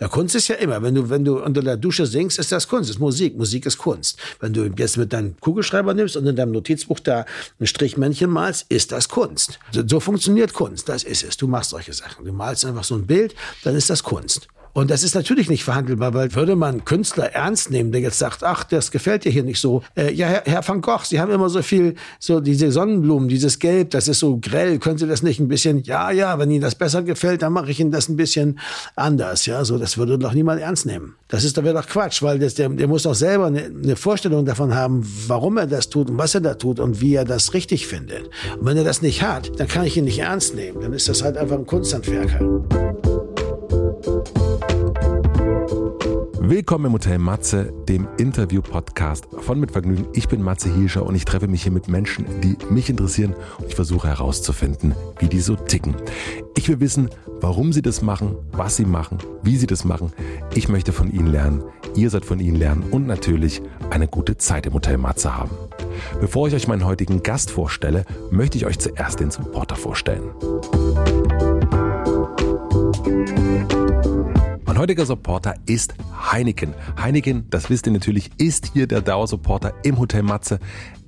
Ja, Kunst ist ja immer, wenn du, wenn du unter der Dusche singst, ist das Kunst, ist Musik. Musik ist Kunst. Wenn du jetzt mit deinem Kugelschreiber nimmst und in deinem Notizbuch da ein Strichmännchen malst, ist das Kunst. So, so funktioniert Kunst, das ist es. Du machst solche Sachen. Du malst einfach so ein Bild, dann ist das Kunst. Und das ist natürlich nicht verhandelbar, weil würde man Künstler ernst nehmen, der jetzt sagt, ach, das gefällt dir hier nicht so. Äh, ja, Herr, Herr van Gogh, Sie haben immer so viel, so diese Sonnenblumen, dieses Gelb, das ist so grell. Können Sie das nicht ein bisschen, ja, ja, wenn Ihnen das besser gefällt, dann mache ich Ihnen das ein bisschen anders. Ja, so, das würde doch niemand ernst nehmen. Das ist, da wäre doch Quatsch, weil das, der, der muss doch selber eine, eine Vorstellung davon haben, warum er das tut und was er da tut und wie er das richtig findet. Und wenn er das nicht hat, dann kann ich ihn nicht ernst nehmen. Dann ist das halt einfach ein Kunsthandwerker. Willkommen im Hotel Matze, dem Interview-Podcast von Mit Vergnügen. Ich bin Matze Hielscher und ich treffe mich hier mit Menschen, die mich interessieren und ich versuche herauszufinden, wie die so ticken. Ich will wissen, warum sie das machen, was sie machen, wie sie das machen. Ich möchte von ihnen lernen, ihr sollt von ihnen lernen und natürlich eine gute Zeit im Hotel Matze haben. Bevor ich euch meinen heutigen Gast vorstelle, möchte ich euch zuerst den Supporter vorstellen. Mein heutiger Supporter ist Heineken. Heineken, das wisst ihr natürlich, ist hier der Dauersupporter im Hotel Matze.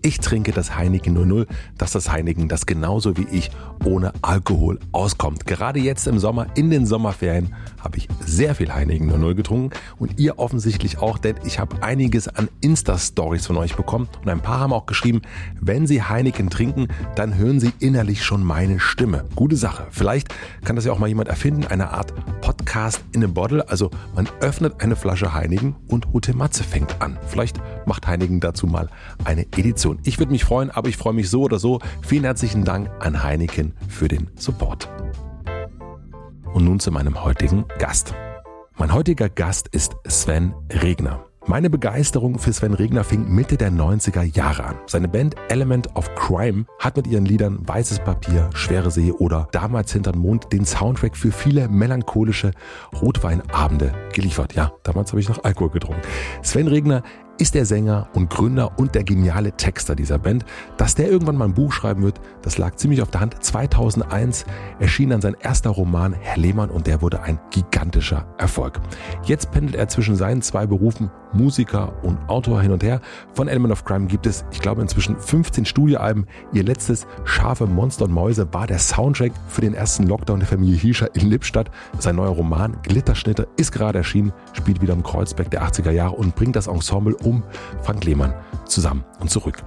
Ich trinke das Heineken 00, dass das Heineken, das genauso wie ich ohne Alkohol auskommt. Gerade jetzt im Sommer, in den Sommerferien, habe ich sehr viel Heineken 00 getrunken und ihr offensichtlich auch, denn ich habe einiges an Insta-Stories von euch bekommen und ein paar haben auch geschrieben, wenn sie Heineken trinken, dann hören sie innerlich schon meine Stimme. Gute Sache. Vielleicht kann das ja auch mal jemand erfinden, eine Art Podcast in a Bottle. Also man öffnet eine Flasche Heineken und Hotel Matze fängt an. Vielleicht macht Heineken dazu mal eine Edition. Ich würde mich freuen, aber ich freue mich so oder so. Vielen herzlichen Dank an Heineken für den Support. Und nun zu meinem heutigen Gast. Mein heutiger Gast ist Sven Regner. Meine Begeisterung für Sven Regner fing Mitte der 90er Jahre an. Seine Band Element of Crime hat mit ihren Liedern Weißes Papier, Schwere See oder Damals hinterm Mond den Soundtrack für viele melancholische Rotweinabende geliefert. Ja, damals habe ich noch Alkohol getrunken. Sven Regner ist der Sänger und Gründer und der geniale Texter dieser Band. Dass der irgendwann mal ein Buch schreiben wird, das lag ziemlich auf der Hand. 2001 erschien dann sein erster Roman Herr Lehmann und der wurde ein gigantischer Erfolg. Jetzt pendelt er zwischen seinen zwei Berufen Musiker und Autor hin und her. Von Element of Crime gibt es, ich glaube, inzwischen 15 Studioalben. Ihr letztes Schafe, Monster und Mäuse war der Soundtrack für den ersten Lockdown der Familie Hiescher in Lippstadt. Sein neuer Roman Glitterschnitte ist gerade erschienen, spielt wieder im Kreuzberg der 80er Jahre und bringt das Ensemble um Frank Lehmann zusammen und zurück.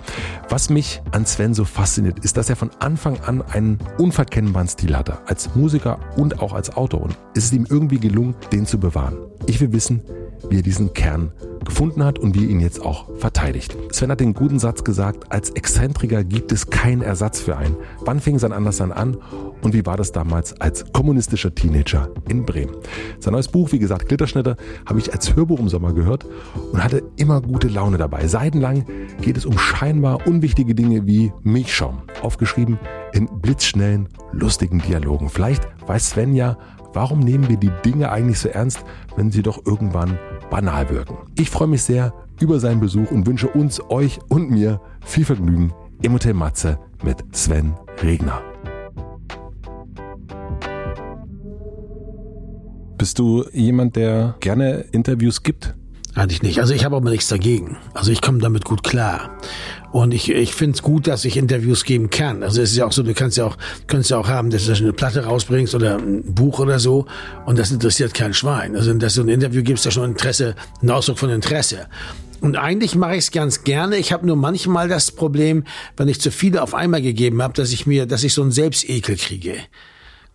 Was mich an Sven so fasziniert, ist, dass er von Anfang an einen unverkennbaren Stil hatte, als Musiker und auch als Autor. Und es ist ihm irgendwie gelungen, den zu bewahren. Ich will wissen, wie er diesen Kern gefunden hat und wie er ihn jetzt auch verteidigt. Sven hat den guten Satz gesagt, als Exzentriker gibt es keinen Ersatz für einen. Wann fing sein Anderssein an und wie war das damals als kommunistischer Teenager in Bremen? Sein neues Buch, wie gesagt, Glitterschnitte, habe ich als Hörbuch im Sommer gehört und hatte immer gute Laune dabei. Seitenlang geht es um scheinbar unwichtige Dinge wie Milchschaum, aufgeschrieben in blitzschnellen, lustigen Dialogen. Vielleicht weiß Sven ja, warum nehmen wir die Dinge eigentlich so ernst, wenn sie doch irgendwann banal wirken. Ich freue mich sehr über seinen Besuch und wünsche uns, euch und mir viel Vergnügen im Hotel Matze mit Sven Regner. Bist du jemand, der gerne Interviews gibt? Eigentlich nicht. Also ich habe aber nichts dagegen. Also ich komme damit gut klar. Und ich, ich finde es gut, dass ich Interviews geben kann. Also es ist ja auch so, du kannst ja auch, kannst ja auch haben, dass du eine Platte rausbringst oder ein Buch oder so und das interessiert kein Schwein. Also dass du ein Interview gibst, ja schon Interesse, ein Ausdruck von Interesse. Und eigentlich mache ich es ganz gerne. Ich habe nur manchmal das Problem, wenn ich zu viele auf einmal gegeben habe, dass ich mir, dass ich so einen Selbstekel kriege.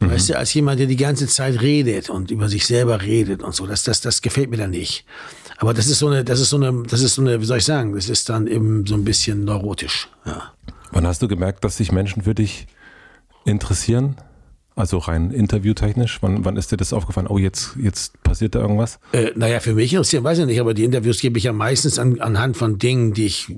Mhm. Weißt du, als jemand, der die ganze Zeit redet und über sich selber redet und so, das, das, das gefällt mir dann nicht. Aber das ist so eine, das ist so eine, das ist so eine, wie soll ich sagen, das ist dann eben so ein bisschen neurotisch. Ja. Wann hast du gemerkt, dass sich Menschen für dich interessieren? Also rein interviewtechnisch, wann, wann ist dir das aufgefallen? Oh, jetzt, jetzt passiert da irgendwas? Äh, naja, für mich interessiert, weiß ich nicht, aber die Interviews gebe ich ja meistens an, anhand von Dingen, die ich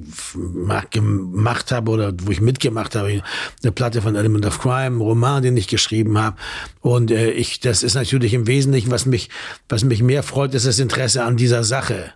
gemacht habe oder wo ich mitgemacht habe. Eine Platte von Element of Crime, Roman, den ich geschrieben habe. Und äh, ich, das ist natürlich im Wesentlichen, was mich, was mich mehr freut, ist das Interesse an dieser Sache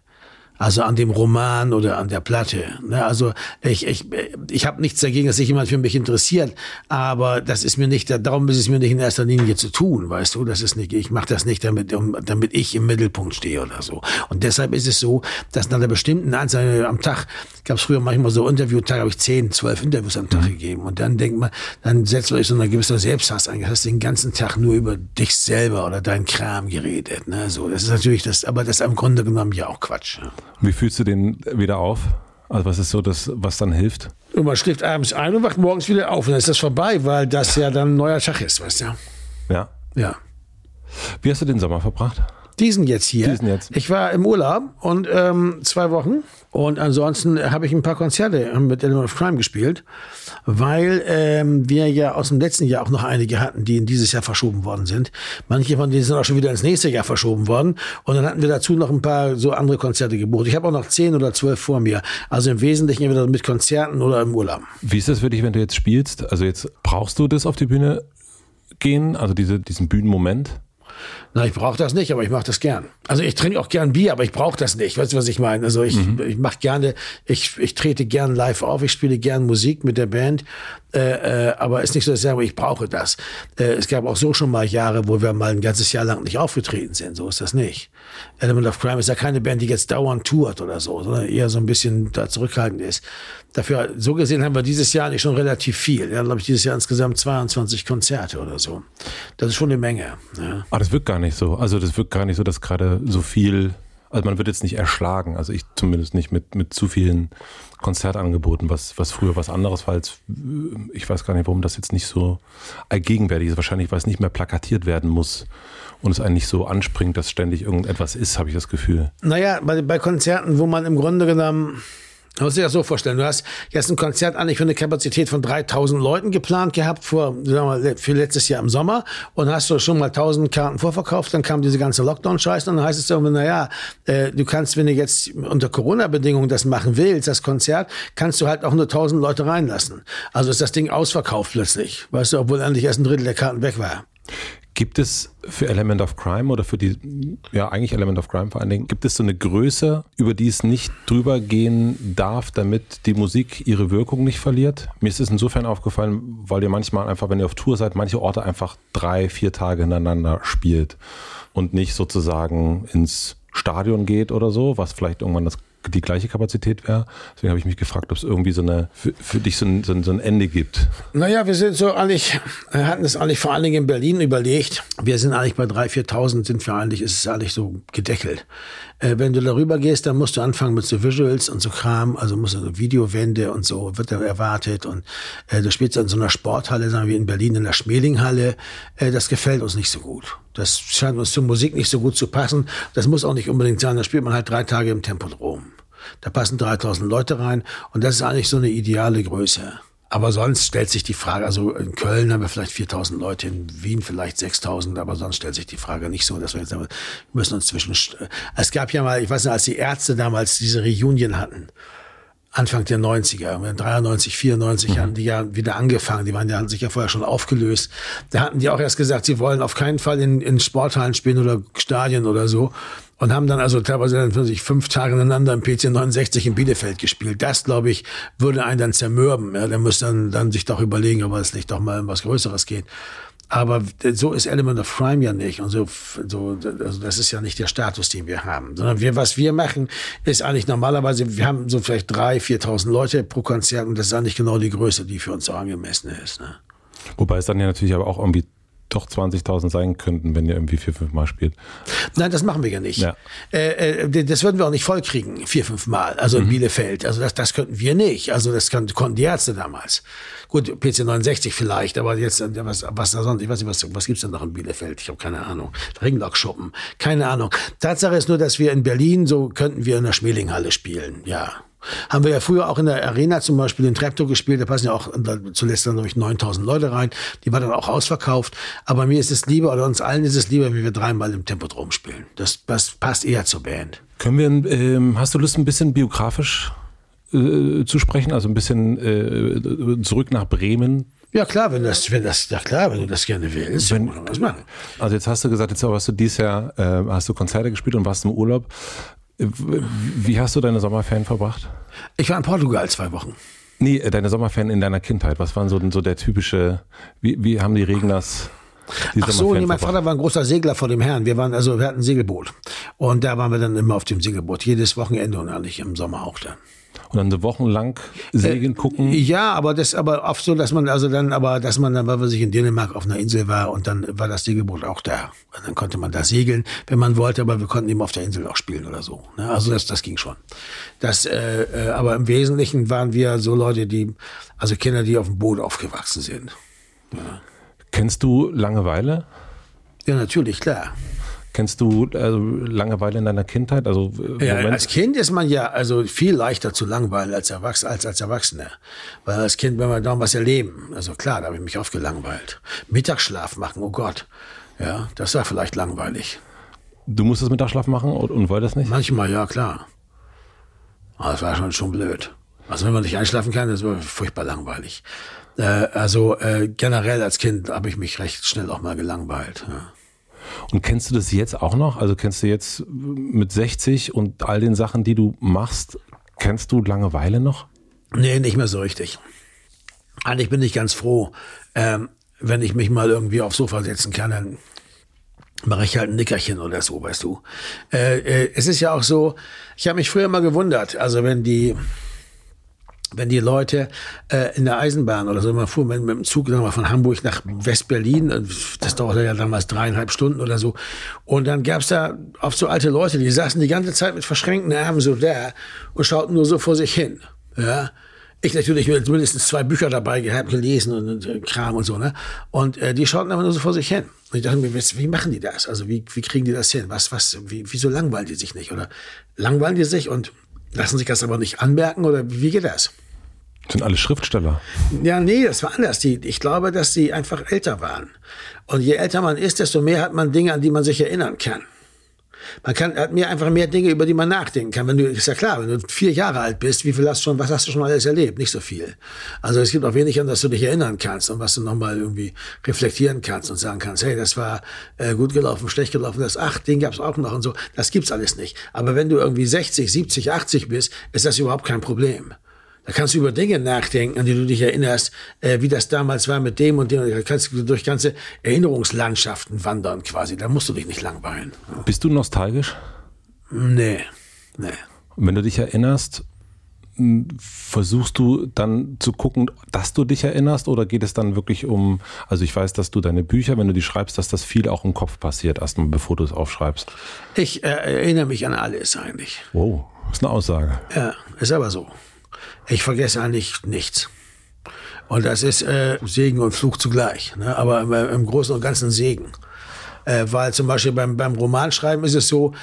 Also an dem Roman oder an der Platte. Ne? Also ich, ich, ich habe nichts dagegen, dass sich jemand für mich interessiert, aber das ist mir nicht, darum ist es mir nicht in erster Linie zu tun, weißt du, das ist nicht, ich mache das nicht, damit, damit ich im Mittelpunkt stehe oder so. Und deshalb ist es so, dass nach einer bestimmten Anzahl am Tag, gab es früher manchmal so Interviewtage, habe ich zehn, zwölf Interviews am Tag mhm. gegeben. Und dann denkt man, dann setzt euch so eine gewisse Selbsthass ein. Du hast den ganzen Tag nur über dich selber oder deinen Kram geredet. Ne? So, das ist natürlich das, aber das ist im Grunde genommen ja auch Quatsch. Wie fühlst du den wieder auf? Also was ist so das, was dann hilft? Und man schläft abends ein und wacht morgens wieder auf und dann ist das vorbei, weil das ja dann ein neuer Tag ist, weißt du? Ja. Ja. Wie hast du den Sommer verbracht? Diesen jetzt hier. Diesen jetzt. Ich war im Urlaub und ähm, zwei Wochen. Und ansonsten habe ich ein paar Konzerte mit Element of Crime gespielt, weil ähm, wir ja aus dem letzten Jahr auch noch einige hatten, die in dieses Jahr verschoben worden sind. Manche von denen sind auch schon wieder ins nächste Jahr verschoben worden. Und dann hatten wir dazu noch ein paar so andere Konzerte gebucht. Ich habe auch noch zehn oder zwölf vor mir. Also im Wesentlichen entweder mit Konzerten oder im Urlaub. Wie ist das für dich, wenn du jetzt spielst? Also jetzt brauchst du das auf die Bühne gehen, also diese, diesen Bühnenmoment? Na, ich brauche das nicht, aber ich mache das gern. Also ich trinke auch gern Bier, aber ich brauche das nicht. Weißt du, was ich meine? Also ich, mhm. ich mache gerne, ich, ich trete gern live auf, ich spiele gern Musik mit der Band, äh, äh, aber ist nicht so, dass ich sage, ich brauche das. Äh, es gab auch so schon mal Jahre, wo wir mal ein ganzes Jahr lang nicht aufgetreten sind. So ist das nicht. Element of Crime ist ja keine Band, die jetzt dauernd tourt oder so, sondern eher so ein bisschen da zurückhaltend ist. Dafür, so gesehen haben wir dieses Jahr nicht schon relativ viel. Haben, glaube ich, dieses Jahr insgesamt 22 Konzerte oder so. Das ist schon eine Menge. Ja. Aber ah, das wirkt gar nicht so. Also das wirkt gar nicht so, dass gerade so viel, also man wird jetzt nicht erschlagen. Also ich zumindest nicht mit, mit zu vielen Konzertangeboten, was, was früher was anderes war. Als, ich weiß gar nicht, warum das jetzt nicht so allgegenwärtig ist. Wahrscheinlich, weil es nicht mehr plakatiert werden muss und es eigentlich so anspringt, dass ständig irgendetwas ist, habe ich das Gefühl. Naja, bei, bei Konzerten, wo man im Grunde genommen Du musst dir das so vorstellen, du hast jetzt ein Konzert eigentlich für eine Kapazität von 3000 Leuten geplant gehabt vor, sagen wir für letztes Jahr im Sommer und hast du schon mal 1000 Karten vorverkauft, dann kam diese ganze Lockdown-Scheiße und dann heißt es irgendwie, naja, äh, du kannst, wenn du jetzt unter Corona-Bedingungen das machen willst, das Konzert, kannst du halt auch nur 1000 Leute reinlassen. Also ist das Ding ausverkauft plötzlich, weißt du, obwohl eigentlich erst ein Drittel der Karten weg war. Gibt es für Element of Crime oder für die, ja eigentlich Element of Crime vor allen Dingen, gibt es so eine Größe, über die es nicht drüber gehen darf, damit die Musik ihre Wirkung nicht verliert? Mir ist es insofern aufgefallen, weil ihr manchmal einfach, wenn ihr auf Tour seid, manche Orte einfach drei, vier Tage hintereinander spielt und nicht sozusagen ins Stadion geht oder so, was vielleicht irgendwann das die gleiche Kapazität wäre. Deswegen habe ich mich gefragt, ob es irgendwie so eine für, für dich so ein, so, ein, so ein, Ende gibt. Naja, wir sind so eigentlich, hatten es eigentlich vor allen Dingen in Berlin überlegt. Wir sind eigentlich bei 3.000, 4.000 sind wir eigentlich, ist es eigentlich so gedeckelt. Äh, wenn du darüber gehst, dann musst du anfangen mit so Visuals und so Kram, also musst du so Videowände und so, wird da erwartet und äh, du spielst in so einer Sporthalle, sagen wir in Berlin in der Schmelinghalle. Äh, das gefällt uns nicht so gut. Das scheint uns zur Musik nicht so gut zu passen. Das muss auch nicht unbedingt sein. Da spielt man halt drei Tage im Tempodrom. Da passen 3000 Leute rein und das ist eigentlich so eine ideale Größe. Aber sonst stellt sich die Frage, also in Köln haben wir vielleicht 4000 Leute, in Wien vielleicht 6000, aber sonst stellt sich die Frage nicht so, dass wir jetzt sagen, wir müssen uns zwischen, es gab ja mal, ich weiß nicht, als die Ärzte damals diese Reunion hatten, Anfang der 90er, 93, 94 mhm. haben die ja wieder angefangen. Die waren ja sich ja vorher schon aufgelöst. Da hatten die auch erst gesagt, sie wollen auf keinen Fall in, in Sporthallen spielen oder Stadien oder so. Und haben dann also teilweise dann sich fünf Tage ineinander im PC 69 in Bielefeld gespielt. Das, glaube ich, würde einen dann zermürben. Ja, der müsste dann, dann sich doch überlegen, ob es nicht doch mal um was Größeres geht. Aber so ist Element of Crime ja nicht. Und so, so also das ist ja nicht der Status, den wir haben. Sondern wir, was wir machen, ist eigentlich normalerweise, wir haben so vielleicht drei, 4.000 Leute pro Konzert und das ist eigentlich genau die Größe, die für uns so angemessen ist. Ne? Wobei es dann ja natürlich aber auch irgendwie doch 20.000 sein könnten, wenn ihr irgendwie vier, fünf Mal spielt. Nein, das machen wir ja nicht. Ja. Äh, äh, das würden wir auch nicht vollkriegen, vier, fünf Mal, also in mhm. Bielefeld. Also das, das könnten wir nicht. Also das konnten, die Ärzte damals. Gut, PC 69 vielleicht, aber jetzt, äh, was, was da sonst, ich weiß nicht, was, was gibt's denn noch in Bielefeld? Ich habe keine Ahnung. Ringlockschuppen, keine Ahnung. Tatsache ist nur, dass wir in Berlin, so könnten wir in der Schmelinghalle spielen, ja. Haben wir ja früher auch in der Arena zum Beispiel den Treptow gespielt, da passen ja auch zuletzt dann, glaube ich, 9000 Leute rein. Die war dann auch ausverkauft. Aber mir ist es lieber, oder uns allen ist es lieber, wenn wir dreimal im Tempodrom spielen. Das, das passt eher zur Band. Können wir, ähm, hast du Lust, ein bisschen biografisch äh, zu sprechen? Also ein bisschen äh, zurück nach Bremen ja klar, wenn das, wenn das, ja klar, wenn du das gerne willst, wenn, was machen. Also jetzt hast du gesagt, jetzt hast du dieses Jahr äh, hast du Konzerte gespielt und warst im Urlaub. Wie hast du deine Sommerferien verbracht? Ich war in Portugal zwei Wochen. Nee, äh, deine Sommerferien in deiner Kindheit. Was waren so, so der typische, wie, wie haben die Regners die Ach so, nee, mein Vater war ein großer Segler vor dem Herrn. Wir waren, also, wir hatten ein Segelboot. Und da waren wir dann immer auf dem Segelboot. Jedes Wochenende und eigentlich im Sommer auch dann und dann so wochenlang segeln äh, gucken. Ja, aber das aber oft so, dass man also dann aber dass man dann, weil man sich in Dänemark auf einer Insel war und dann war das Segelboot auch da. Und dann konnte man da segeln, wenn man wollte, aber wir konnten eben auf der Insel auch spielen oder so. Ne? Also das, das ging schon. Das, äh, äh, aber im Wesentlichen waren wir so Leute, die also Kinder, die auf dem Boot aufgewachsen sind. Ja. Kennst du Langeweile? Ja, natürlich, klar. Kennst du also Langeweile in deiner Kindheit? Also äh, ja, als Kind ist man ja also viel leichter zu langweilen als, Erwachs als als Erwachsener. Weil als Kind, wenn wir da was erleben, also klar, da habe ich mich oft gelangweilt. Mittagsschlaf machen, oh Gott. Ja, das war vielleicht langweilig. Du musstest Mittagsschlaf machen und, und wolltest nicht? Manchmal, ja, klar. Aber das war schon, schon blöd. Also wenn man nicht einschlafen kann, das war furchtbar langweilig. Äh, also äh, generell als Kind habe ich mich recht schnell auch mal gelangweilt. Ja. Und kennst du das jetzt auch noch? Also kennst du jetzt mit 60 und all den Sachen, die du machst, kennst du Langeweile noch? Nee, nicht mehr so richtig. Eigentlich bin ich ganz froh, ähm, wenn ich mich mal irgendwie aufs Sofa setzen kann, dann mache ich halt ein Nickerchen oder so, weißt du. Äh, äh, es ist ja auch so, ich habe mich früher immer gewundert, also wenn die wenn die Leute äh, in der Eisenbahn oder so, man fuhr mit, mit dem Zug sagen wir, von Hamburg nach West-Berlin, äh, das dauerte ja damals dreieinhalb Stunden oder so, und dann gab's da oft so alte Leute, die saßen die ganze Zeit mit verschränkten Armen so da und schauten nur so vor sich hin. Ja, ich natürlich mit mindestens zwei Bücher dabei gehabt, gelesen und, und äh, Kram und so, ne? Und äh, die schauten einfach nur so vor sich hin. Und ich dachte mir, wie machen die das? Also wie, wie kriegen die das hin? Was, was, wie, wieso langweilen die sich nicht? Oder langweilen die sich und lassen sich das aber nicht anmerken? Oder wie geht das? Sind alle Schriftsteller? Ja, nee, das war anders. Die, ich glaube, dass sie einfach älter waren. Und je älter man ist, desto mehr hat man Dinge, an die man sich erinnern kann. Man kann, hat mehr, einfach mehr Dinge, über die man nachdenken kann. Wenn du, ist ja klar, wenn du vier Jahre alt bist, wie viel hast du schon, was hast du schon alles erlebt? Nicht so viel. Also es gibt auch wenig, an das du dich erinnern kannst und was du nochmal irgendwie reflektieren kannst und sagen kannst, hey, das war äh, gut gelaufen, schlecht gelaufen, das, ach, den gab's auch noch und so. Das gibt's alles nicht. Aber wenn du irgendwie 60, 70, 80 bist, ist das überhaupt kein Problem. Da kannst du über Dinge nachdenken, an die du dich erinnerst, äh, wie das damals war mit dem und dem. Da kannst du durch ganze Erinnerungslandschaften wandern quasi. Da musst du dich nicht langweilen. Bist du nostalgisch? Nee, nee. Und wenn du dich erinnerst, versuchst du dann zu gucken, dass du dich erinnerst oder geht es dann wirklich um, also ich weiß, dass du deine Bücher, wenn du die schreibst, dass das viel auch im Kopf passiert, erstmal bevor du es aufschreibst? Ich äh, erinnere mich an alles eigentlich. Wow, ist eine Aussage. Ja, ist aber so. Ich vergesse eigentlich nichts. Und das ist äh, Segen und Fluch zugleich. Ne? Aber im, Großen und Ganzen Segen. Äh, weil zum Beispiel beim, beim Romanschreiben ist es so,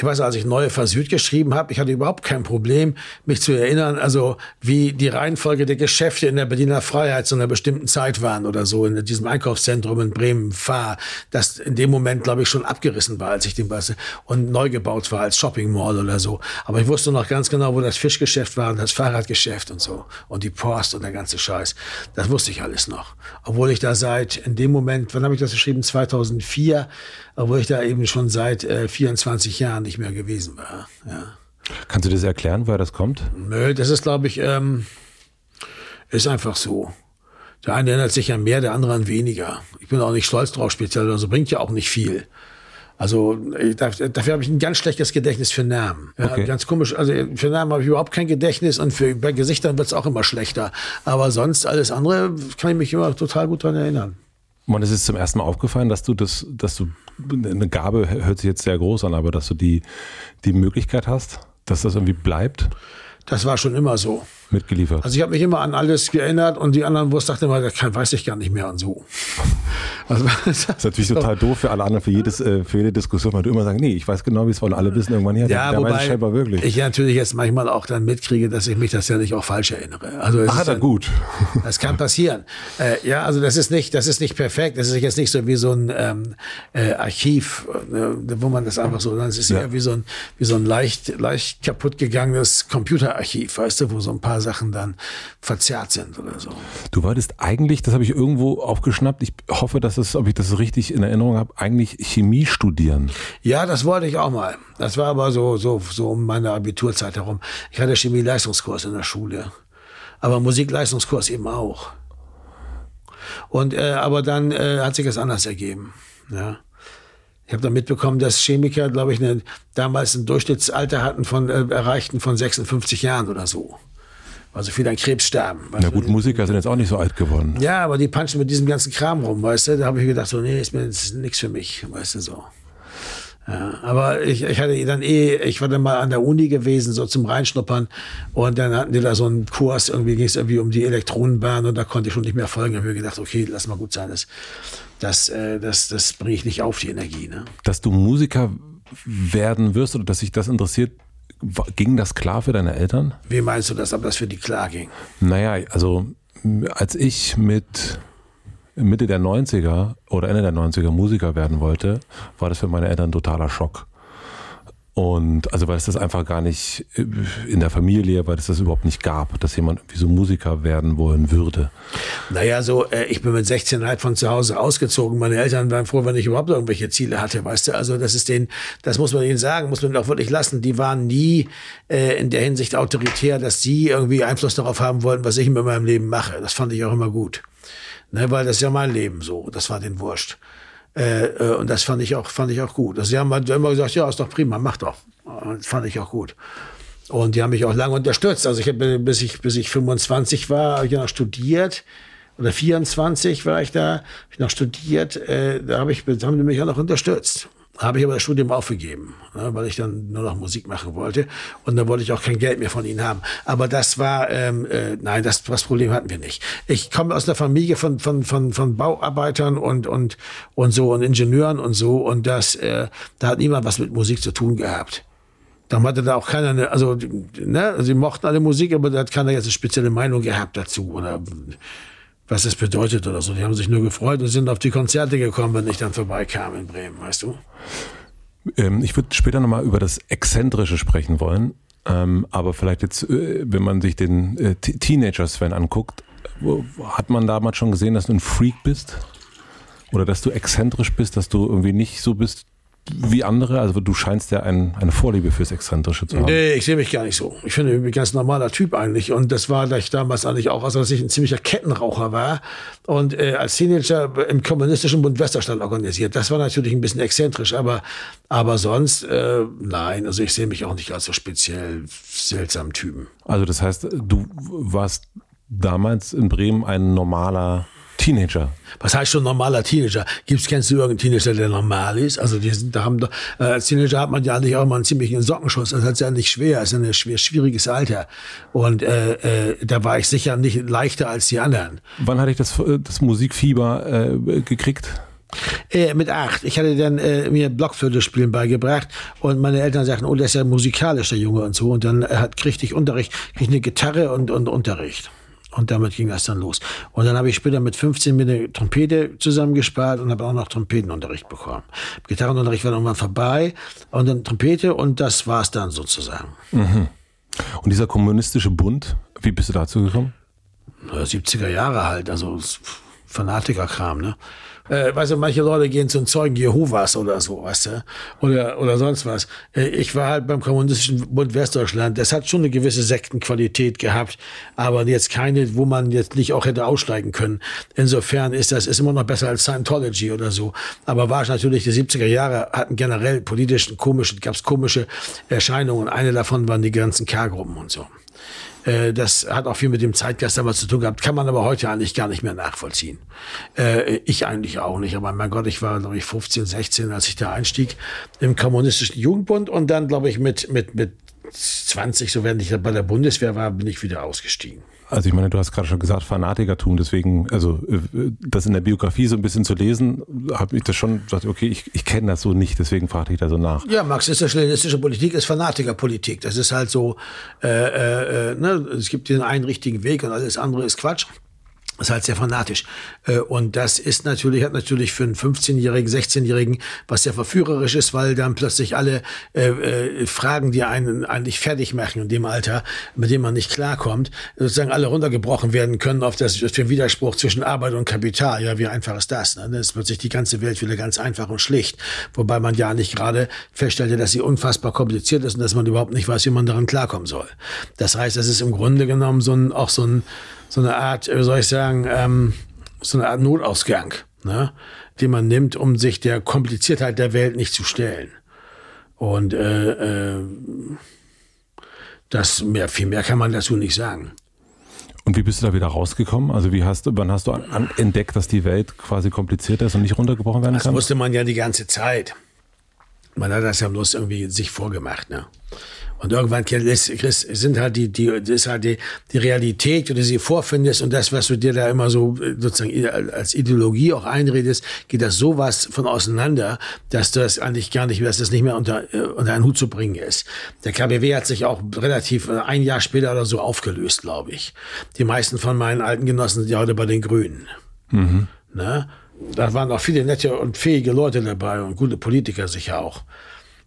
ich weiß, als ich Neue Vers Süd geschrieben habe, ich hatte überhaupt kein Problem, mich zu erinnern, also wie die Reihenfolge der Geschäfte in der Berliner Freiheit zu einer bestimmten Zeit waren oder so, in diesem Einkaufszentrum in Bremen Fahr, das in dem Moment, glaube ich, schon abgerissen war, als ich den Basse und neu gebaut war als Shopping Mall oder so. Aber ich wusste noch ganz genau, wo das Fischgeschäft war und das Fahrradgeschäft und so und die Post und der ganze Scheiß. Das wusste ich alles noch. Obwohl ich da seit, in dem Moment, wann habe ich das geschrieben? 2004, obwohl ich da eben schon seit äh, 24 Jahren nicht mehr gewesen war. Ja. Kannst du das erklären, woher das kommt? Nö, das ist, glaube ich, ähm, ist einfach so. Der eine erinnert sich an mehr, der andere an weniger. Ich bin auch nicht stolz drauf speziell, also bringt ja auch nicht viel. Also dafür habe ich ein ganz schlechtes Gedächtnis für Namen. Ja, okay. Ganz komisch. Also für Namen habe ich überhaupt kein Gedächtnis und für bei Gesichtern wird es auch immer schlechter. Aber sonst alles andere kann ich mich immer total gut dran erinnern. Man ist es zum ersten Mal aufgefallen, dass du das, dass du eine Gabe hört sich jetzt sehr groß an, aber dass du die, die Möglichkeit hast, dass das irgendwie bleibt? Das war schon immer so mitgeliefert. Also ich habe mich immer an alles geändert und die anderen Wurst dachte immer, das kann, weiß ich gar nicht mehr und so. Also, das ist natürlich total doof für alle anderen, für, jedes, äh, für jede Diskussion, weil du immer sagst, nee, ich weiß genau, wie es war und alle wissen irgendwann, ja, ja der, weiß es scheinbar wirklich. Ich natürlich jetzt manchmal auch dann mitkriege, dass ich mich das ja nicht auch falsch erinnere. Also Ach, hat er gut. Das kann passieren. Äh, ja, also das ist nicht, das ist nicht perfekt. Das ist jetzt nicht so wie so ein ähm, äh, Archiv, äh, wo man das einfach so, das ist ja. eher wie so ein, wie so ein leicht, leicht kaputt gegangenes Computerarchiv, weißt du, wo so ein paar paar Sachen dann verzerrt sind oder so. Du wolltest eigentlich, das habe ich irgendwo aufgeschnappt, ich hoffe, dass es, ob ich das richtig in Erinnerung habe, eigentlich Chemie studieren. Ja, das wollte ich auch mal. Das war aber so, so, so um meine Abiturzeit herum. Ich hatte Chemie-Leistungskurs in der Schule. Aber Musikleistungskurs eben auch. Und äh, aber dann äh, hat sich das anders ergeben. Ja. Ich habe dann mitbekommen, dass Chemiker, glaube ich, eine, damals ein Durchschnittsalter hatten von äh, erreichten von 56 Jahren oder so. Also viele an Krebs sterben. Na gut, Musiker sind jetzt auch nicht so alt geworden. Ja, aber die punchen mit diesem ganzen Kram rum, weißt du. Da habe ich gedacht, so, nee, ist mir nichts für mich, weißt du so. Ja, aber ich, ich hatte dann eh, ich war dann mal an der Uni gewesen, so zum Reinschnuppern. Und dann hatten die da so einen Kurs, irgendwie ging es irgendwie um die Elektronenbahn und da konnte ich schon nicht mehr folgen. Da habe ich gedacht, okay, lass mal gut sein. Das, das, äh, das, das bringe ich nicht auf, die Energie. Ne? Dass du Musiker werden wirst oder dass sich das interessiert, ging das klar für deine Eltern? Wie meinst du das, ob das für die klar ging? Naja, also als ich mit Mitte der 90er oder Ende der 90er Musiker werden wollte, war das für meine Eltern ein totaler Schock. Und also weil es das einfach gar nicht äh, in der Familie, weil es das überhaupt nicht gab, dass jemand irgendwie so Musiker werden wollen würde. Naja, so, äh, ich bin mit 16 halt von zu Hause ausgezogen. Meine Eltern waren froh, wenn ich überhaupt irgendwelche Ziele hatte, weißt du. Also das ist den, das muss man ihnen sagen, muss man auch wirklich lassen. Die waren nie äh, in der Hinsicht autoritär, dass sie irgendwie Einfluss darauf haben wollten, was ich mit meinem Leben mache. Das fand ich auch immer gut. Ne, weil das ist ja mein Leben so. Das war den wurscht. Äh, äh, und das fand ich auch, fand ich auch gut. Also sie haben halt immer gesagt, ja, ist doch prima, mach doch. Und das fand ich auch gut. Und die haben mich auch lange unterstützt. Also ich habe, bis ich, bis ich 25 war, habe ich noch studiert. Oder 24 war ich da, habe ich noch studiert. Äh, da habe ich, haben die mich auch noch unterstützt habe ich aber das Studium aufgegeben, ne, weil ich dann nur noch Musik machen wollte. Und dann wollte ich auch kein Geld mehr von ihnen haben. Aber das war, ähm, äh, nein, das, das Problem hatten wir nicht. Ich komme aus einer Familie von, von, von, von Bauarbeitern und, und, und so und Ingenieuren und so. Und das, äh, da hat niemand was mit Musik zu tun gehabt. Dann hatte da auch keiner, eine, also, ne, sie mochten alle Musik, aber da hat keiner jetzt eine spezielle Meinung gehabt dazu. Oder was das bedeutet oder so. Die haben sich nur gefreut und sind auf die Konzerte gekommen, wenn ich dann vorbeikam in Bremen, weißt du? Ähm, ich würde später nochmal über das Exzentrische sprechen wollen. Ähm, aber vielleicht jetzt, äh, wenn man sich den äh, Teenager-Sven anguckt, hat man damals schon gesehen, dass du ein Freak bist? Oder dass du exzentrisch bist, dass du irgendwie nicht so bist wie andere? Also du scheinst ja ein, eine Vorliebe fürs Exzentrische zu haben. Nee, ich sehe mich gar nicht so. Ich finde, ich bin ein ganz normaler Typ eigentlich. Und das war ich damals eigentlich auch, also dass ich ein ziemlicher Kettenraucher war und äh, als Teenager im Kommunistischen Bund Westerstadt organisiert. Das war natürlich ein bisschen exzentrisch, aber, aber sonst, äh, nein, also ich sehe mich auch nicht als so speziell seltsamen Typen. Also das heißt, du warst damals in Bremen ein normaler Teenager. Was heißt schon normaler Teenager? Gibt's, kennst du irgendeinen Teenager, der normal ist? Also, die sind, da haben, äh, als Teenager hat man ja eigentlich auch mal einen ziemlichen Sockenschuss. Das ist ja nicht schwer. Das ist ein schwer, schwieriges Alter. Und, äh, äh, da war ich sicher nicht leichter als die anderen. Wann hatte ich das, äh, das Musikfieber, äh, gekriegt? Äh, mit acht. Ich hatte dann äh, mir Blockflöte beigebracht und meine Eltern sagten, oh, der ist ja musikalisch, der Junge und so. Und dann äh, hat, kriegte ich Unterricht, kriegte ich eine Gitarre und, und Unterricht. Und damit ging das dann los. Und dann habe ich später mit 15 mir eine Trompete zusammengespart und habe auch noch Trompetenunterricht bekommen. Gitarrenunterricht war irgendwann vorbei und dann Trompete und das war es dann sozusagen. Mhm. Und dieser kommunistische Bund, wie bist du dazu gekommen? 70er Jahre halt, also Fanatikerkram, ne? Äh, weißt du, manche Leute gehen zum Zeugen Jehovas oder so, weißt du, oder, oder sonst was. Äh, ich war halt beim Kommunistischen Bund Westdeutschland. Das hat schon eine gewisse Sektenqualität gehabt, aber jetzt keine, wo man jetzt nicht auch hätte aussteigen können. Insofern ist das ist immer noch besser als Scientology oder so. Aber war es natürlich, die 70er Jahre hatten generell politischen, komischen, gab es komische Erscheinungen. Eine davon waren die ganzen K-Gruppen und so. Äh, das hat auch viel mit dem Zeitgeist damals zu tun gehabt, kann man aber heute eigentlich gar nicht mehr nachvollziehen. Äh, ich eigentlich auch nicht, aber mein Gott, ich war, glaube ich, 15, 16, als ich da einstieg im kommunistischen Jugendbund und dann, glaube ich, mit, mit, mit 20, so während ich bei der Bundeswehr war, bin ich wieder ausgestiegen. Also ich meine, du hast gerade schon gesagt, Fanatikertum, deswegen, also äh, das in der Biografie so ein bisschen zu lesen, habe ich das schon gesagt, okay, ich, ich kenne das so nicht, deswegen frage ich da so nach. Ja, marxistisch-leninistische Politik ist Fanatikerpolitik. Das ist halt so, äh, äh, äh, ne, es gibt den einen richtigen Weg und alles andere ist Quatsch. Das ist halt sehr fanatisch. Äh, und das ist natürlich, hat natürlich für einen 15-Jährigen, 16-Jährigen was sehr verführerisch ist, weil dann plötzlich alle äh, äh, Fragen, die einen eigentlich fertig machen in dem Alter, mit dem man nicht klarkommt, sozusagen alle runtergebrochen werden können auf das, den Widerspruch zwischen Arbeit und Kapital. Ja, wie einfach ist das? Ne? Dann ist plötzlich die ganze Welt wieder ganz einfach und schlicht. Wobei man ja nicht gerade feststellte, dass sie unfassbar kompliziert ist und dass man überhaupt nicht weiß, wie man daran klarkommen soll. Das heißt, es ist im Grunde genommen so ein, auch so ein, so eine Art, wie soll ich sagen, ähm, so eine Art Notausgang, ne? den man nimmt, um sich der Kompliziertheit der Welt nicht zu stellen. Und äh, äh, das mehr, viel mehr kann man dazu nicht sagen. Und wie bist du da wieder rausgekommen? Also wie hast du, wann hast du an, entdeckt, dass die Welt quasi komplizierter ist und nicht runtergebrochen werden kann? Das wusste man ja die ganze Zeit. Man hat das ja bloß irgendwie sich vorgemacht, ne? Und irgendwann, Chris, sind halt die, die, das ist halt die, die Realität, wie du sie vorfindest und das, was du dir da immer so sozusagen als Ideologie auch einredest, geht das sowas von auseinander, dass das eigentlich gar nicht, dass das nicht mehr unter, äh, unter einen Hut zu bringen ist. Der KBW hat sich auch relativ äh, ein Jahr später oder so aufgelöst, glaube ich. Die meisten von meinen alten Genossen sind ja heute bei den Grünen. Mhm. Ne? Da waren auch viele nette und fähige Leute dabei und gute Politiker sicher auch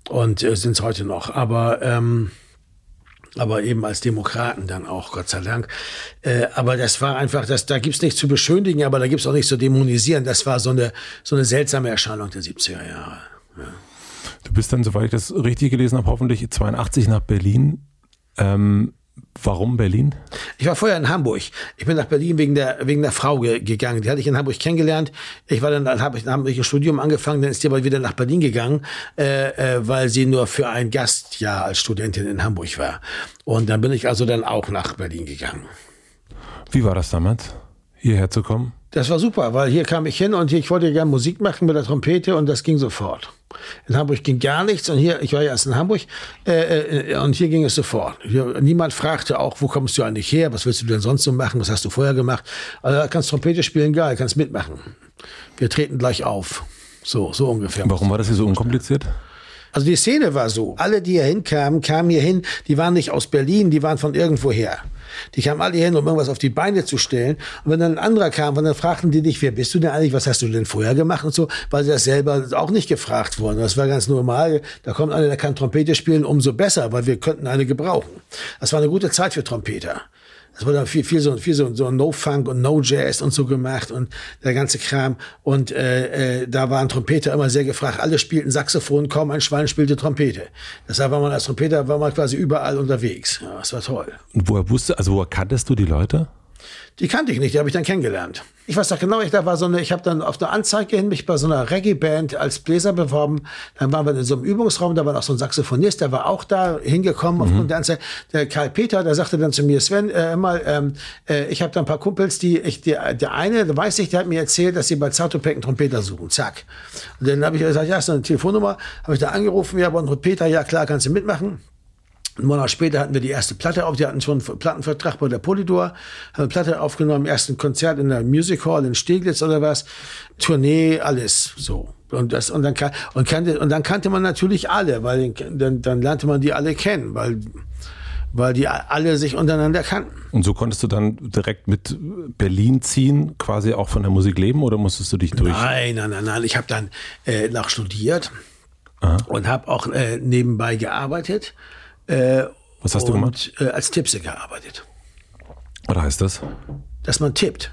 und äh, sind es heute noch. Aber ähm, aber eben als Demokraten dann auch, Gott sei Dank. Äh, aber das war einfach, das, da gibt's nichts zu beschönigen, aber da gibt's auch nichts zu dämonisieren. Das war so eine, so eine seltsame Erscheinung der 70er Jahre. Ja. Du bist dann, soweit ich das richtig gelesen habe, hoffentlich 82 nach Berlin. Ähm, Warum Berlin? Ich war vorher in Hamburg. Ich bin nach Berlin wegen der, wegen der Frau ge gegangen. Die hatte ich in Hamburg kennengelernt. Ich war dann, dann habe ich, hab ich ein Studium angefangen, dann ist die aber wieder nach Berlin gegangen, äh, äh, weil sie nur für ein Gastjahr als Studentin in Hamburg war. Und dann bin ich also dann auch nach Berlin gegangen. Wie war das damals, hierher zu kommen? Das war super, weil hier kam ich hin und ich wollte gerne Musik machen mit der Trompete und das ging sofort. In Hamburg ging gar nichts und hier, ich war ja erst in Hamburg äh, äh, und hier ging es sofort. Hier, niemand fragte auch, wo kommst du eigentlich her, was willst du denn sonst so machen, was hast du vorher gemacht. Also kannst Trompete spielen, geil, kannst mitmachen. Wir treten gleich auf. So, so ungefähr. Warum war das hier so unkompliziert? Also die Szene war so. Alle, die hier hinkamen, kamen hier hin, die waren nicht aus Berlin, die waren von irgendwoher. Die kamen alle hin, um irgendwas auf die Beine zu stellen. Und wenn dann ein anderer kam, dann fragten die dich, wer bist du denn eigentlich, was hast du denn vorher gemacht und so, weil sie das selber auch nicht gefragt wurden. Das war ganz normal. Da kommt einer, der kann Trompete spielen, umso besser, weil wir könnten eine gebrauchen. Das war eine gute Zeit für Trompeter. Es wurde viel, viel so, viel so, so No-Funk und No-Jazz und so gemacht und der ganze Kram. Und äh, äh, da waren Trompeter immer sehr gefragt. Alle spielten Saxophon, kaum ein Schwein spielte Trompete. Deshalb war man als Trompeter war man quasi überall unterwegs. Ja, das war toll. Und woher wusste, also woher kanntest du die Leute? Die kannte ich nicht, die habe ich dann kennengelernt. Ich weiß doch genau, ich da war so eine, ich habe dann auf eine Anzeige hin mich bei so einer Reggae-Band als Bläser beworben. Dann waren wir in so einem Übungsraum, da war noch so ein Saxophonist, der war auch da hingekommen mhm. aufgrund der Anzeige. Der Karl Peter, der sagte dann zu mir, Sven, äh, mal, ähm, äh, ich habe da ein paar Kumpels, die ich, der, der eine, der weiß ich, der hat mir erzählt, dass sie bei Zartopek einen Trompeter suchen. Zack. Und dann habe ich gesagt, ja, ist eine Telefonnummer, habe ich da angerufen, ja, aber ein Trompeter, ja klar, kannst du mitmachen. Ein Monat später hatten wir die erste Platte auf. Die hatten schon einen Plattenvertrag bei der Polydor. Haben eine Platte aufgenommen, ersten Konzert in der Music Hall in Steglitz oder was. Tournee, alles so. Und das, und dann, und kannte, und dann kannte man natürlich alle, weil dann, dann lernte man die alle kennen, weil, weil die alle sich untereinander kannten. Und so konntest du dann direkt mit Berlin ziehen, quasi auch von der Musik leben oder musstest du dich durch? Nein, nein, nein, nein. Ich habe dann äh, nach studiert Aha. und habe auch äh, nebenbei gearbeitet äh, Was hast du gemacht? Äh, als Tippse gearbeitet. Was heißt das? Dass man tippt.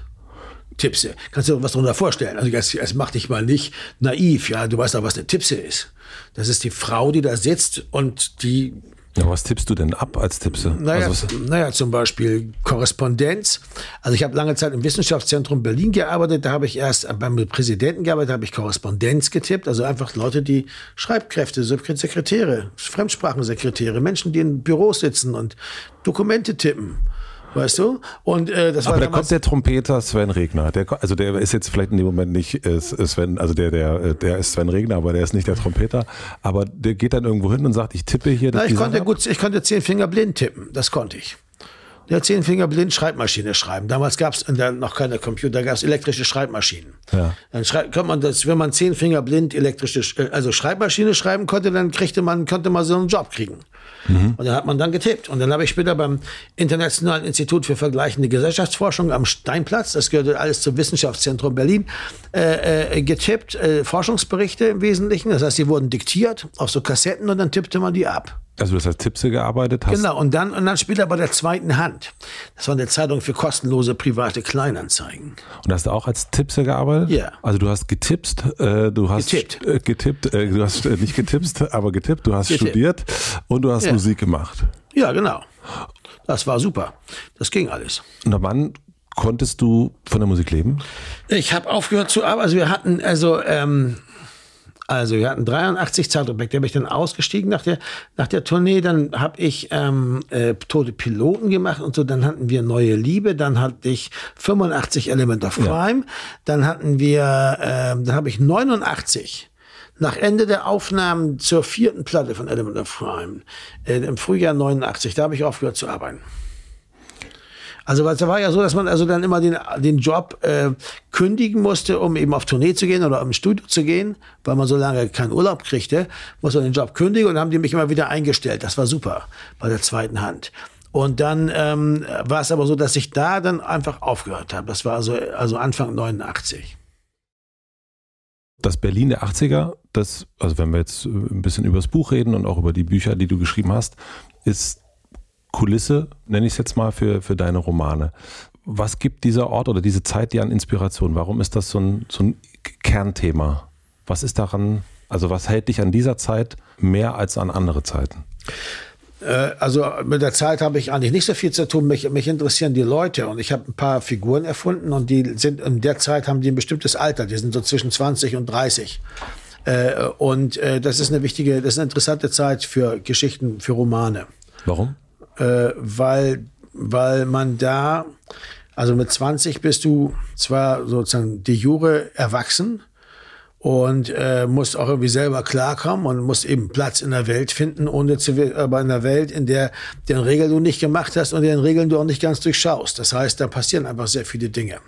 Tippse. Kannst du dir was darunter vorstellen? Also es, es macht dich mal nicht naiv, ja. Du weißt doch, was eine Tippse ist. Das ist die Frau, die da sitzt und die ja, was tippst du denn ab als Tippse? Naja, also, naja zum Beispiel Korrespondenz. Also ich habe lange Zeit im Wissenschaftszentrum Berlin gearbeitet. Da habe ich erst beim Präsidenten gearbeitet, habe ich Korrespondenz getippt. Also einfach Leute, die Schreibkräfte, Sekretäre, Fremdsprachensekretäre, Menschen, die in Büros sitzen und Dokumente tippen. Weißt du? Und äh, das Aber war da kommt der Trompeter Sven Regner. Der, also der ist jetzt vielleicht in dem Moment nicht äh, Sven, also der, der, äh, der ist Sven Regner, aber der ist nicht der Trompeter. Aber der geht dann irgendwo hin und sagt, ich tippe hier. Na, ich konnte gut, ich konnte zehn Finger blind tippen. Das konnte ich. Der zehn Finger blind Schreibmaschine schreiben. Damals gab es noch keine Computer, gab es elektrische Schreibmaschinen. Ja. Dann konnte man das, wenn man zehn Finger blind elektrische, äh, also Schreibmaschine schreiben konnte, dann kriegte man, konnte man so einen Job kriegen. Mhm. Und dann hat man dann getippt. Und dann habe ich später beim Internationalen Institut für vergleichende Gesellschaftsforschung am Steinplatz, das gehörte alles zum Wissenschaftszentrum Berlin, äh, äh, getippt, äh, Forschungsberichte im Wesentlichen. Das heißt, die wurden diktiert auf so Kassetten und dann tippte man die ab. Also du hast als Tipse gearbeitet hast? Genau, und dann, und dann später bei der zweiten Hand. Das war eine Zeitung für kostenlose private Kleinanzeigen. Und hast du auch als Tipse gearbeitet? Ja. Also du hast getippt, äh, du hast getippt, äh, getippt äh, du hast äh, nicht getippt, aber getippt, du hast getippt. studiert und du hast ja. Musik gemacht. Ja, genau. Das war super. Das ging alles. Und wann konntest du von der Musik leben? Ich habe aufgehört zu arbeiten. Also wir hatten, also ähm, also wir hatten 83 Zeitrückblick, da bin ich dann ausgestiegen nach der, nach der Tournee. Dann habe ich ähm, äh, Tote Piloten gemacht und so. Dann hatten wir Neue Liebe. Dann hatte ich 85 Element of Crime. Ja. Dann hatten wir, äh, dann habe ich 89 nach Ende der Aufnahmen zur vierten Platte von Element of Crime äh, im Frühjahr 89. Da habe ich aufgehört zu arbeiten. Also es war ja so, dass man also dann immer den, den Job äh, kündigen musste, um eben auf Tournee zu gehen oder im Studio zu gehen, weil man so lange keinen Urlaub kriegte, muss man den Job kündigen und dann haben die mich immer wieder eingestellt. Das war super bei der zweiten Hand. Und dann ähm, war es aber so, dass ich da dann einfach aufgehört habe. Das war also, also Anfang 89. Das Berlin der 80er, das, also wenn wir jetzt ein bisschen über das Buch reden und auch über die Bücher, die du geschrieben hast, ist Kulisse, nenne ich es jetzt mal, für, für deine Romane. Was gibt dieser Ort oder diese Zeit dir an Inspiration? Warum ist das so ein, so ein Kernthema? Was ist daran, also was hält dich an dieser Zeit mehr als an andere Zeiten? Äh, also mit der Zeit habe ich eigentlich nicht so viel zu tun. Mich, mich interessieren die Leute und ich habe ein paar Figuren erfunden und die sind in der Zeit haben die ein bestimmtes Alter. Die sind so zwischen 20 und 30. Äh, und äh, das ist eine wichtige, das ist eine interessante Zeit für Geschichten, für Romane. Warum? Äh, weil, weil man da, also mit 20 bist du zwar sozusagen die Jure erwachsen und äh, musst auch irgendwie selber klarkommen und musst eben Platz in der Welt finden, ohne zu, aber in der Welt, in der deren Regeln du nicht gemacht hast und deren Regeln du auch nicht ganz durchschaust. Das heißt, da passieren einfach sehr viele Dinge.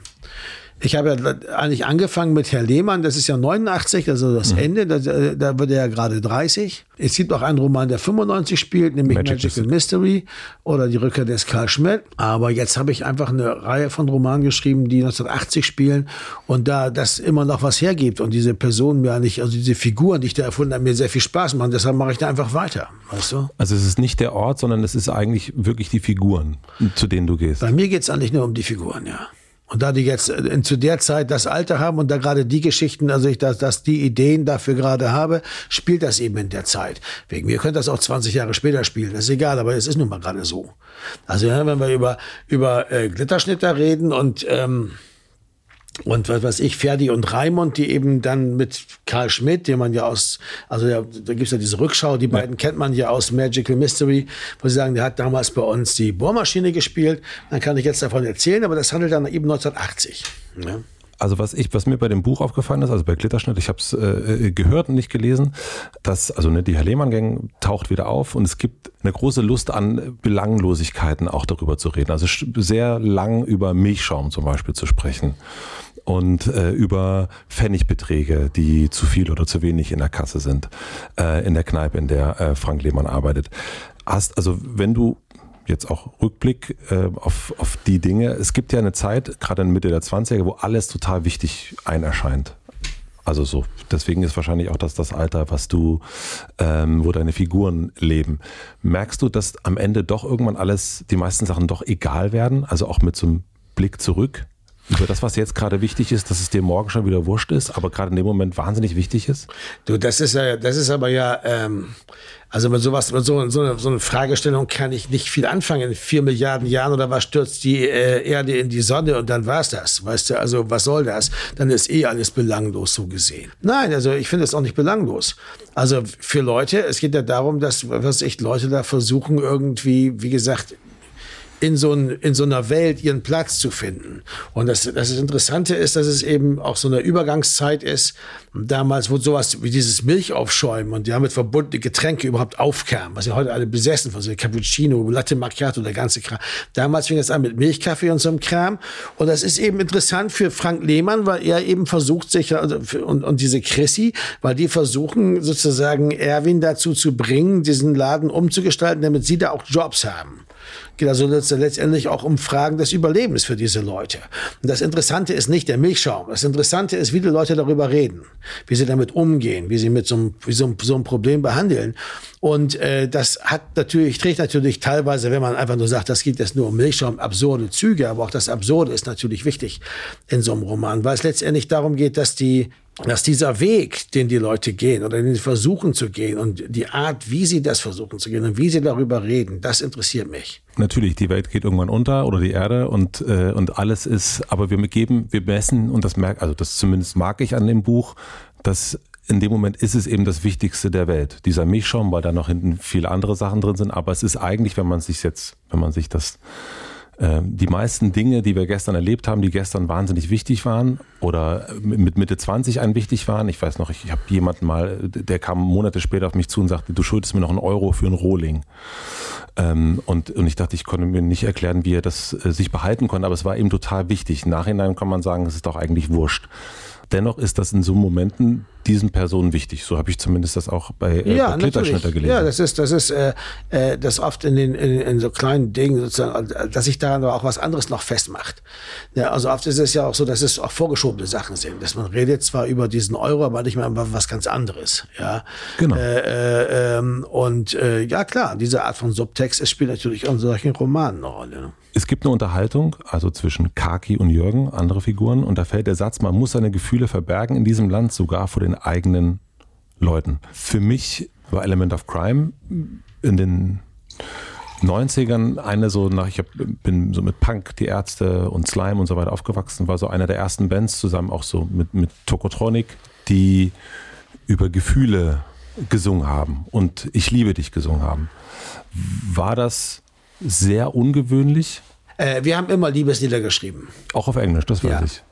Ich habe ja eigentlich angefangen mit Herr Lehmann, das ist ja 89, also das mhm. Ende, da, da wird er ja gerade 30. Es gibt auch einen Roman, der 95 spielt, nämlich Magic Magical Mystery oder Die Rückkehr des Karl Schmidt. Aber jetzt habe ich einfach eine Reihe von Romanen geschrieben, die 1980 spielen und da das immer noch was hergibt und diese Personen mir eigentlich, also diese Figuren, die ich da erfunden habe, mir sehr viel Spaß machen. Deshalb mache ich da einfach weiter, weißt du? Also es ist nicht der Ort, sondern es ist eigentlich wirklich die Figuren, zu denen du gehst. Bei mir geht es eigentlich nur um die Figuren, ja. Und da die jetzt äh, zu der Zeit das Alter haben und da gerade die Geschichten, also ich das, das die Ideen dafür gerade habe, spielt das eben in der Zeit. Wegen mir könnte das auch 20 Jahre später spielen, das ist egal, aber es ist nun mal gerade so. Also wenn wir über über äh, Glitterschnitter reden und ähm, und was weiß ich, Ferdi und Raimund, die eben dann mit Karl Schmidt, den man ja aus, also ja, da gibt's ja diese Rückschau, die ja. beiden kennt man ja aus Magical Mystery, wo sie sagen, der hat damals bei uns die Bohrmaschine gespielt. Dann kann ich jetzt davon erzählen, aber das handelt dann eben 1980. Ja also was ich, was mir bei dem Buch aufgefallen ist, also bei Glitterschnitt, ich habe es äh, gehört und nicht gelesen, dass also ne, die Herr Lehmann-Gang taucht wieder auf und es gibt eine große Lust an Belanglosigkeiten auch darüber zu reden. Also sehr lang über Milchschaum zum Beispiel zu sprechen und äh, über Pfennigbeträge, die zu viel oder zu wenig in der Kasse sind, äh, in der Kneipe, in der äh, Frank Lehmann arbeitet. Hast, also wenn du jetzt auch Rückblick äh, auf, auf die Dinge. Es gibt ja eine Zeit, gerade in Mitte der 20er, wo alles total wichtig ein erscheint. Also so, deswegen ist wahrscheinlich auch das das Alter, was du, ähm, wo deine Figuren leben. Merkst du, dass am Ende doch irgendwann alles, die meisten Sachen doch egal werden? Also auch mit so einem Blick zurück? über das, was jetzt gerade wichtig ist, dass es dir morgen schon wieder wurscht ist, aber gerade in dem Moment wahnsinnig wichtig ist? Du, das ist ja, das ist aber ja, ähm, also mit sowas, mit so, so, so eine Fragestellung kann ich nicht viel anfangen. In vier Milliarden Jahren oder was stürzt die äh, Erde in die Sonne und dann war's das. Weißt du, also was soll das? Dann ist eh alles belanglos so gesehen. Nein, also ich finde es auch nicht belanglos. Also für Leute, es geht ja darum, dass, was echt Leute da versuchen irgendwie, wie gesagt, in so, ein, in so einer Welt ihren Platz zu finden. Und das, das Interessante ist, dass es eben auch so eine Übergangszeit ist. Damals, wo sowas wie dieses Milchaufschäumen und damit verbundene Getränke überhaupt aufkamen, was ja heute alle besessen von so Cappuccino, Latte Macchiato, der ganze Kram. Damals fing es an mit Milchkaffee und so einem Kram. Und das ist eben interessant für Frank Lehmann, weil er eben versucht, sich, also und, und diese Chrissy, weil die versuchen sozusagen Erwin dazu zu bringen, diesen Laden umzugestalten, damit sie da auch Jobs haben geht also letztendlich auch um Fragen des Überlebens für diese Leute. Und das Interessante ist nicht der Milchschaum. Das Interessante ist, wie die Leute darüber reden, wie sie damit umgehen, wie sie mit so einem, so einem, so einem Problem behandeln. Und äh, das hat natürlich, trägt natürlich teilweise, wenn man einfach nur sagt, das geht jetzt nur um Milchschaum, absurde Züge, aber auch das Absurde ist natürlich wichtig in so einem Roman, weil es letztendlich darum geht, dass die dass dieser Weg, den die Leute gehen oder den sie versuchen zu gehen und die Art, wie sie das versuchen zu gehen und wie sie darüber reden, das interessiert mich. Natürlich, die Welt geht irgendwann unter oder die Erde und, äh, und alles ist, aber wir geben, wir messen und das merkt, also das zumindest mag ich an dem Buch, dass in dem Moment ist es eben das Wichtigste der Welt. Dieser Milchschaum, weil da noch hinten viele andere Sachen drin sind, aber es ist eigentlich, wenn man sich jetzt, wenn man sich das die meisten Dinge, die wir gestern erlebt haben, die gestern wahnsinnig wichtig waren oder mit Mitte 20 ein wichtig waren. Ich weiß noch, ich, ich habe jemanden mal, der kam Monate später auf mich zu und sagte, du schuldest mir noch einen Euro für einen Rohling. Ähm, und, und ich dachte, ich konnte mir nicht erklären, wie er das äh, sich behalten konnte, aber es war eben total wichtig. Im Nachhinein kann man sagen, es ist doch eigentlich wurscht. Dennoch ist das in so Momenten diesen Personen wichtig. So habe ich zumindest das auch bei, äh, ja, bei Klitterschnitter gelesen. Ja, das ist, das ist äh, äh, das oft in den in, in so kleinen Dingen sozusagen, dass sich daran aber auch was anderes noch festmacht. Ja, also oft ist es ja auch so, dass es auch vorgeschobene Sachen sind, dass man redet zwar über diesen Euro, aber nicht mehr über was ganz anderes. Ja, genau. Äh, äh, ähm, und äh, ja klar, diese Art von Subtext, es spielt natürlich auch in solchen Romanen eine Rolle. Ne? Es gibt eine Unterhaltung, also zwischen Kaki und Jürgen, andere Figuren, und da fällt der Satz, man muss seine Gefühle verbergen in diesem Land, sogar vor den eigenen Leuten. Für mich war Element of Crime in den 90ern eine so nach, ich hab, bin so mit Punk, die Ärzte und Slime und so weiter aufgewachsen, war so einer der ersten Bands zusammen auch so mit, mit Tokotronic, die über Gefühle gesungen haben und Ich liebe dich gesungen haben. War das sehr ungewöhnlich. Äh, wir haben immer Liebeslieder geschrieben. Auch auf Englisch, das weiß ja. ich.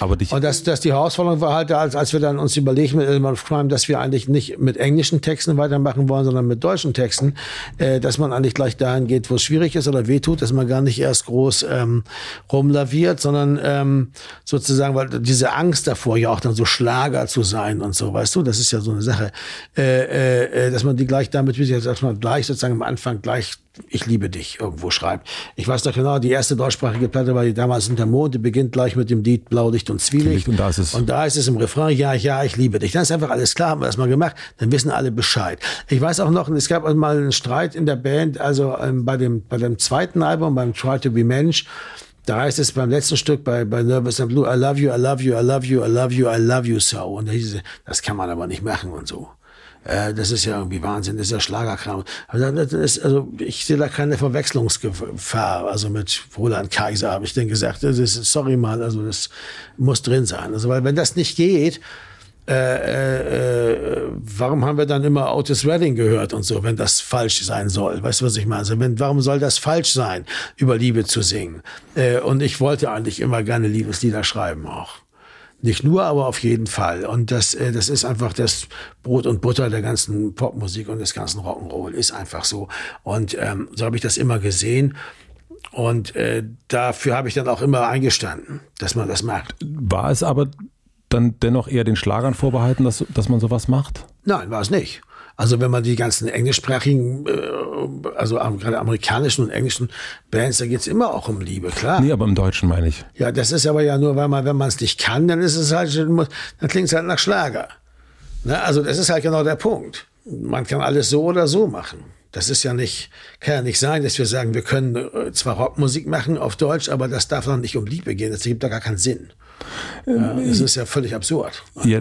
Aber dich und das, das die Herausforderung war halt, als, als wir dann uns überlegen mit Element of Crime, dass wir eigentlich nicht mit englischen Texten weitermachen wollen, sondern mit deutschen Texten, äh, dass man eigentlich gleich dahin geht, wo es schwierig ist oder wehtut, dass man gar nicht erst groß ähm, rumlaviert, sondern ähm, sozusagen, weil diese Angst davor, ja auch dann so Schlager zu sein und so, weißt du, das ist ja so eine Sache, äh, äh, äh dass man die gleich damit, wie gesagt, dass man gleich sozusagen am Anfang gleich ich liebe dich irgendwo schreibt. Ich weiß doch genau, die erste deutschsprachige Platte war die damals in der Mond, die beginnt gleich mit dem Lied Blaulicht und Zwielicht. Und da ist es. Und da ist es im Refrain, ja, ja, ich liebe dich. Dann ist einfach alles klar, haben wir das mal gemacht, dann wissen alle Bescheid. Ich weiß auch noch, es gab mal einen Streit in der Band, also ähm, bei, dem, bei dem zweiten Album, beim Try to be Mensch, da heißt es beim letzten Stück bei, bei Nervous and Blue, I love you, I love you, I love you, I love you, I love you so. Und da hieß es, das kann man aber nicht machen und so. Äh, das ist ja irgendwie Wahnsinn, das ist ja Schlagerkram. Also, ich sehe da keine Verwechslungsgefahr. Also mit Roland Kaiser habe ich denn gesagt, das ist, sorry mal, also das muss drin sein. Also weil wenn das nicht geht, äh, äh, äh, warum haben wir dann immer Otis Redding gehört und so, wenn das falsch sein soll? Weißt du, was ich meine? Also wenn, warum soll das falsch sein, über Liebe zu singen? Äh, und ich wollte eigentlich immer gerne Liebeslieder schreiben auch. Nicht nur, aber auf jeden Fall. Und das, äh, das ist einfach das Brot und Butter der ganzen Popmusik und des ganzen Rock'n'Roll. Ist einfach so. Und ähm, so habe ich das immer gesehen. Und äh, dafür habe ich dann auch immer eingestanden, dass man das macht. War es aber dann dennoch eher den Schlagern vorbehalten, dass, dass man sowas macht? Nein, war es nicht. Also wenn man die ganzen englischsprachigen, äh, also gerade amerikanischen und englischen Bands, da geht's immer auch um Liebe, klar. Nee, aber im Deutschen meine ich. Ja, das ist aber ja nur, weil man, wenn man es nicht kann, dann ist es halt, dann klingt es halt nach Schlager. Ne? Also das ist halt genau der Punkt. Man kann alles so oder so machen. Das ist ja nicht, kann ja nicht sein, dass wir sagen, wir können äh, zwar Rockmusik machen auf Deutsch, aber das darf dann nicht um Liebe gehen. Das gibt da gar keinen Sinn. Ja, das ist ja völlig absurd. Ja,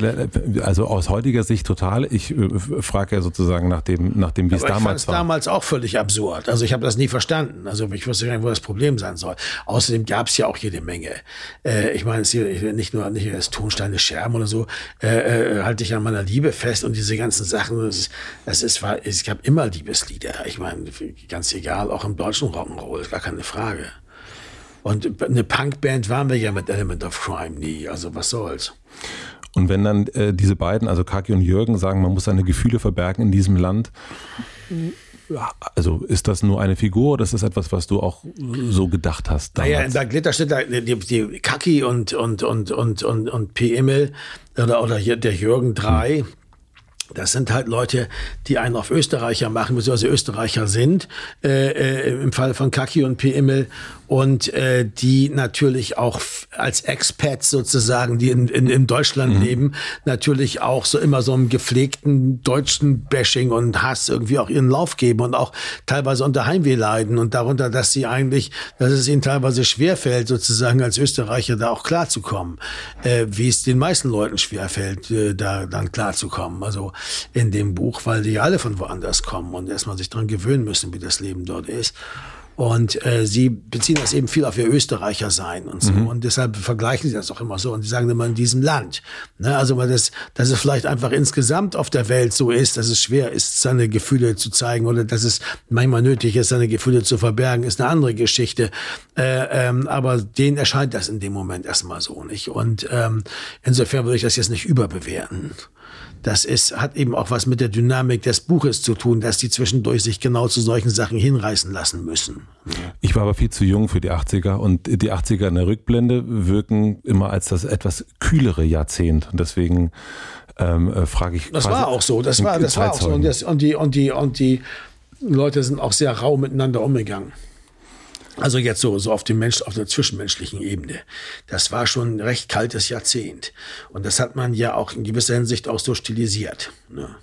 also aus heutiger Sicht total. Ich äh, frage ja sozusagen nach dem, nach dem wie es damals war. damals auch völlig absurd. Also ich habe das nie verstanden. Also ich wusste gar nicht, wo das Problem sein soll. Außerdem gab es ja auch jede Menge. Äh, ich meine, nicht nur nicht das Tonsteine Scherben oder so, äh, halte ich an meiner Liebe fest und diese ganzen Sachen. Das ist, das ist es gab immer Liebeslieder. Lieder. Ich meine, ganz egal, auch im deutschen Rock'n'Roll, ist gar keine Frage. Und eine Punkband waren wir ja mit Element of Crime nie. Also was soll's. Und wenn dann äh, diese beiden, also Kaki und Jürgen, sagen, man muss seine Gefühle verbergen in diesem Land, also ist das nur eine Figur oder ist das etwas, was du auch so gedacht hast? Damals? Naja, in steht da die, die Kaki und, und, und, und, und, und P. Immel oder, oder hier der Jürgen 3. Hm. Das sind halt Leute, die einen auf Österreicher machen, beziehungsweise Österreicher sind, äh, äh, im Fall von Kaki und P. Immel und äh, die natürlich auch als Expats sozusagen, die in, in, in Deutschland mhm. leben, natürlich auch so immer so einem gepflegten deutschen Bashing und Hass irgendwie auch ihren Lauf geben und auch teilweise unter Heimweh leiden und darunter, dass sie eigentlich, dass es ihnen teilweise schwerfällt, sozusagen als Österreicher da auch klarzukommen, äh, wie es den meisten Leuten schwerfällt, äh, da dann klarzukommen. Also in dem Buch, weil die alle von woanders kommen und erstmal sich dran gewöhnen müssen, wie das Leben dort ist. Und äh, sie beziehen das eben viel auf ihr Österreicher sein und so. Mhm. Und deshalb vergleichen sie das auch immer so. Und sie sagen immer in diesem Land. Ne? Also weil das, dass es vielleicht einfach insgesamt auf der Welt so ist, dass es schwer ist, seine Gefühle zu zeigen oder dass es manchmal nötig ist, seine Gefühle zu verbergen, ist eine andere Geschichte. Äh, ähm, aber denen erscheint das in dem Moment erstmal so nicht. Und ähm, insofern würde ich das jetzt nicht überbewerten das ist, hat eben auch was mit der Dynamik des Buches zu tun, dass die zwischendurch sich genau zu solchen Sachen hinreißen lassen müssen. Ich war aber viel zu jung für die 80er und die 80er in der Rückblende wirken immer als das etwas kühlere Jahrzehnt. Und deswegen ähm, äh, frage ich. Das war auch so, das war, das war auch so. Und, das, und, die, und, die, und die Leute sind auch sehr rau miteinander umgegangen. Also jetzt so, so auf dem Mensch, auf der zwischenmenschlichen Ebene. Das war schon ein recht kaltes Jahrzehnt. Und das hat man ja auch in gewisser Hinsicht auch so stilisiert. Ne?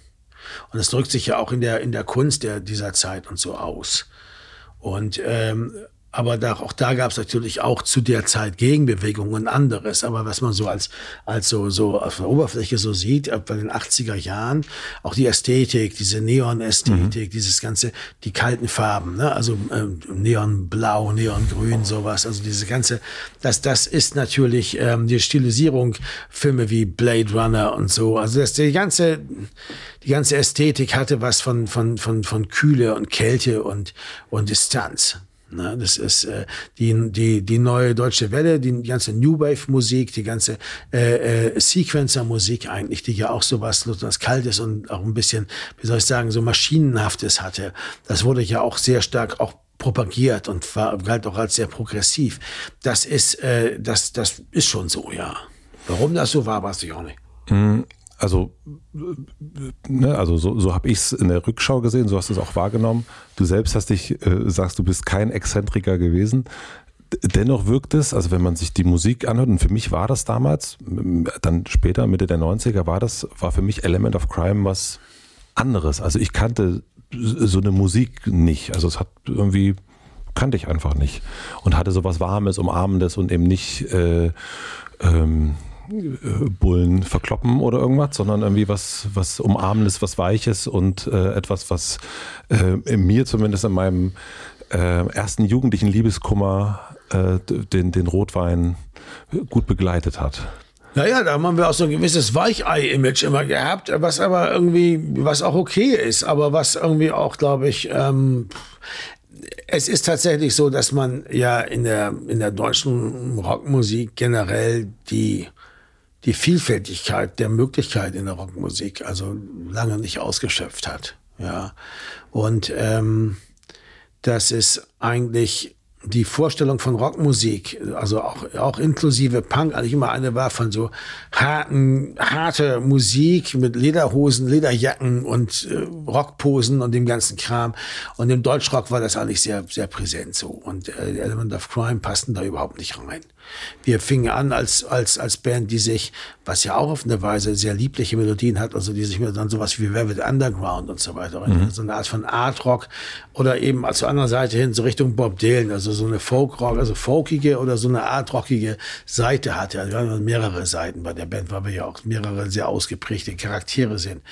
Und das drückt sich ja auch in der, in der Kunst der, dieser Zeit und so aus. Und ähm, aber da, auch da gab es natürlich auch zu der Zeit Gegenbewegungen und anderes. Aber was man so als, als so, so auf der Oberfläche so sieht, bei den 80er Jahren, auch die Ästhetik, diese Neon-Ästhetik, mhm. dieses ganze, die kalten Farben, ne? also ähm, Neonblau, Neongrün, sowas. Also diese ganze, das, das ist natürlich ähm, die Stilisierung, Filme wie Blade Runner und so. Also das, die ganze, die ganze Ästhetik hatte was von, von, von, von Kühle und Kälte und, und Distanz. Ne? Das ist äh, die, die, die neue deutsche Welle, die ganze New Wave Musik, die ganze äh, äh, Sequencer Musik eigentlich, die ja auch sowas, was Kaltes und auch ein bisschen, wie soll ich sagen, so Maschinenhaftes hatte. Das wurde ja auch sehr stark auch propagiert und war, galt auch als sehr progressiv. Das ist, äh, das, das ist schon so, ja. Warum das so war, weiß ich auch nicht. Mhm also, ne, also so, so habe ich es in der Rückschau gesehen, so hast du es auch wahrgenommen. Du selbst hast dich, äh, sagst, du bist kein Exzentriker gewesen. Dennoch wirkt es, also wenn man sich die Musik anhört, und für mich war das damals, dann später, Mitte der 90er, war das, war für mich Element of Crime was anderes. Also ich kannte so eine Musik nicht. Also es hat irgendwie, kannte ich einfach nicht. Und hatte so was Warmes, Umarmendes und eben nicht äh, ähm, Bullen verkloppen oder irgendwas, sondern irgendwie was, was Umarmendes, was Weiches und äh, etwas, was äh, mir zumindest in meinem äh, ersten jugendlichen Liebeskummer äh, den, den Rotwein gut begleitet hat. Naja, da haben wir auch so ein gewisses Weichei-Image immer gehabt, was aber irgendwie, was auch okay ist, aber was irgendwie auch, glaube ich, ähm, es ist tatsächlich so, dass man ja in der, in der deutschen Rockmusik generell die die Vielfältigkeit der Möglichkeit in der Rockmusik also lange nicht ausgeschöpft hat. Ja. Und ähm, das ist eigentlich die Vorstellung von Rockmusik, also auch, auch inklusive Punk, eigentlich immer eine war von so harten, harte Musik mit Lederhosen, Lederjacken und äh, Rockposen und dem ganzen Kram. Und im Deutschrock war das eigentlich sehr, sehr präsent so. Und äh, Element of Crime passten da überhaupt nicht rein. Wir fingen an als, als, als Band, die sich, was ja auch auf eine Weise sehr liebliche Melodien hat, also die sich mir dann sowas wie Velvet Underground und so weiter, mhm. so eine Art von Art Rock oder eben zur anderen Seite hin so Richtung Bob Dylan, also so eine Folk-Rock, also folkige oder so eine Art rockige Seite hat. Ja, wir haben mehrere Seiten bei der Band, weil wir ja auch mehrere sehr ausgeprägte Charaktere sind.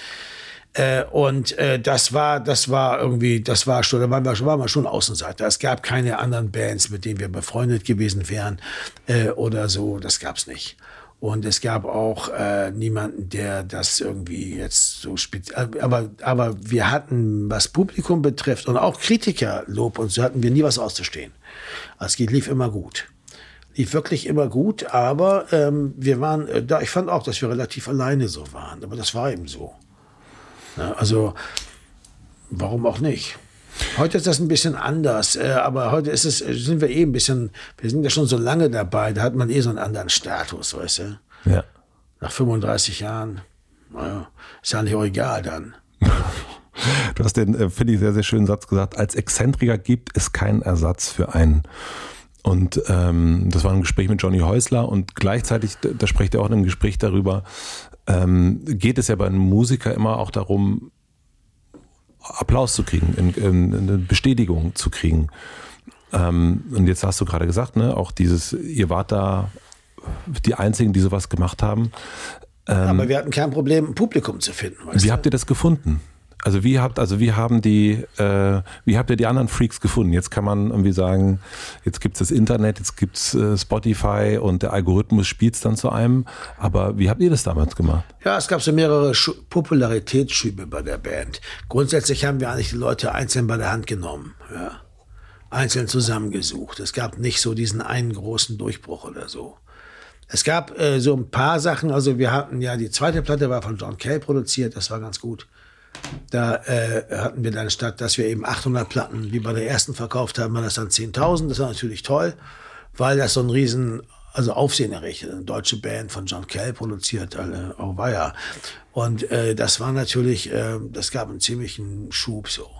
Äh, und äh, das war, das war irgendwie, das war schon, da waren wir, waren wir schon Außenseiter. Es gab keine anderen Bands, mit denen wir befreundet gewesen wären äh, oder so. Das gab's nicht. Und es gab auch äh, niemanden, der das irgendwie jetzt so speziell. Aber, aber wir hatten, was Publikum betrifft und auch Kritikerlob und so hatten wir nie was auszustehen. Also es lief immer gut. Lief wirklich immer gut, aber ähm, wir waren, äh, da, ich fand auch, dass wir relativ alleine so waren. Aber das war eben so. Also, warum auch nicht? Heute ist das ein bisschen anders, äh, aber heute ist es, sind wir eh ein bisschen, wir sind ja schon so lange dabei, da hat man eh so einen anderen Status, weißt du? Ja. Nach 35 Jahren, naja, ist ja nicht auch egal dann. Du hast den, äh, finde ich, sehr, sehr schönen Satz gesagt. Als Exzentriker gibt es keinen Ersatz für einen. Und ähm, das war ein Gespräch mit Johnny Häusler und gleichzeitig, da spricht er auch in einem Gespräch darüber, ähm, geht es ja bei einem Musiker immer auch darum, Applaus zu kriegen, in, in, eine Bestätigung zu kriegen. Ähm, und jetzt hast du gerade gesagt, ne, auch dieses, ihr wart da die Einzigen, die sowas gemacht haben. Ähm, Aber wir hatten kein Problem, ein Publikum zu finden. wie du? habt ihr das gefunden? Also wie habt, also wie haben die, äh, wie habt ihr die anderen Freaks gefunden? Jetzt kann man irgendwie sagen, jetzt gibt's das Internet, jetzt gibt's äh, Spotify und der Algorithmus spielt's dann zu einem. Aber wie habt ihr das damals gemacht? Ja, es gab so mehrere Schu Popularitätsschübe bei der Band. Grundsätzlich haben wir eigentlich die Leute einzeln bei der Hand genommen, ja. Einzeln zusammengesucht. Es gab nicht so diesen einen großen Durchbruch oder so. Es gab äh, so ein paar Sachen, also wir hatten ja, die zweite Platte war von John Kay produziert, das war ganz gut. Da äh, hatten wir dann statt, dass wir eben 800 Platten wie bei der ersten verkauft haben, war das dann 10.000. Das war natürlich toll, weil das so ein riesen, also Aufsehen errichtet. Eine deutsche Band von John Kell produziert, alle Auweia. Und äh, das war natürlich, äh, das gab einen ziemlichen Schub so.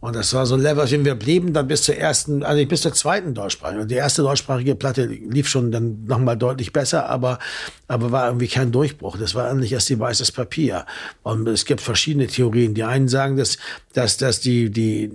Und das war so ein Level, dem wir blieben dann bis zur ersten, also bis zur zweiten deutschsprachigen. Die erste deutschsprachige Platte lief schon dann nochmal deutlich besser, aber, aber war irgendwie kein Durchbruch. Das war eigentlich erst die weißes Papier. Und es gibt verschiedene Theorien. Die einen sagen, dass, dass, dass die, die,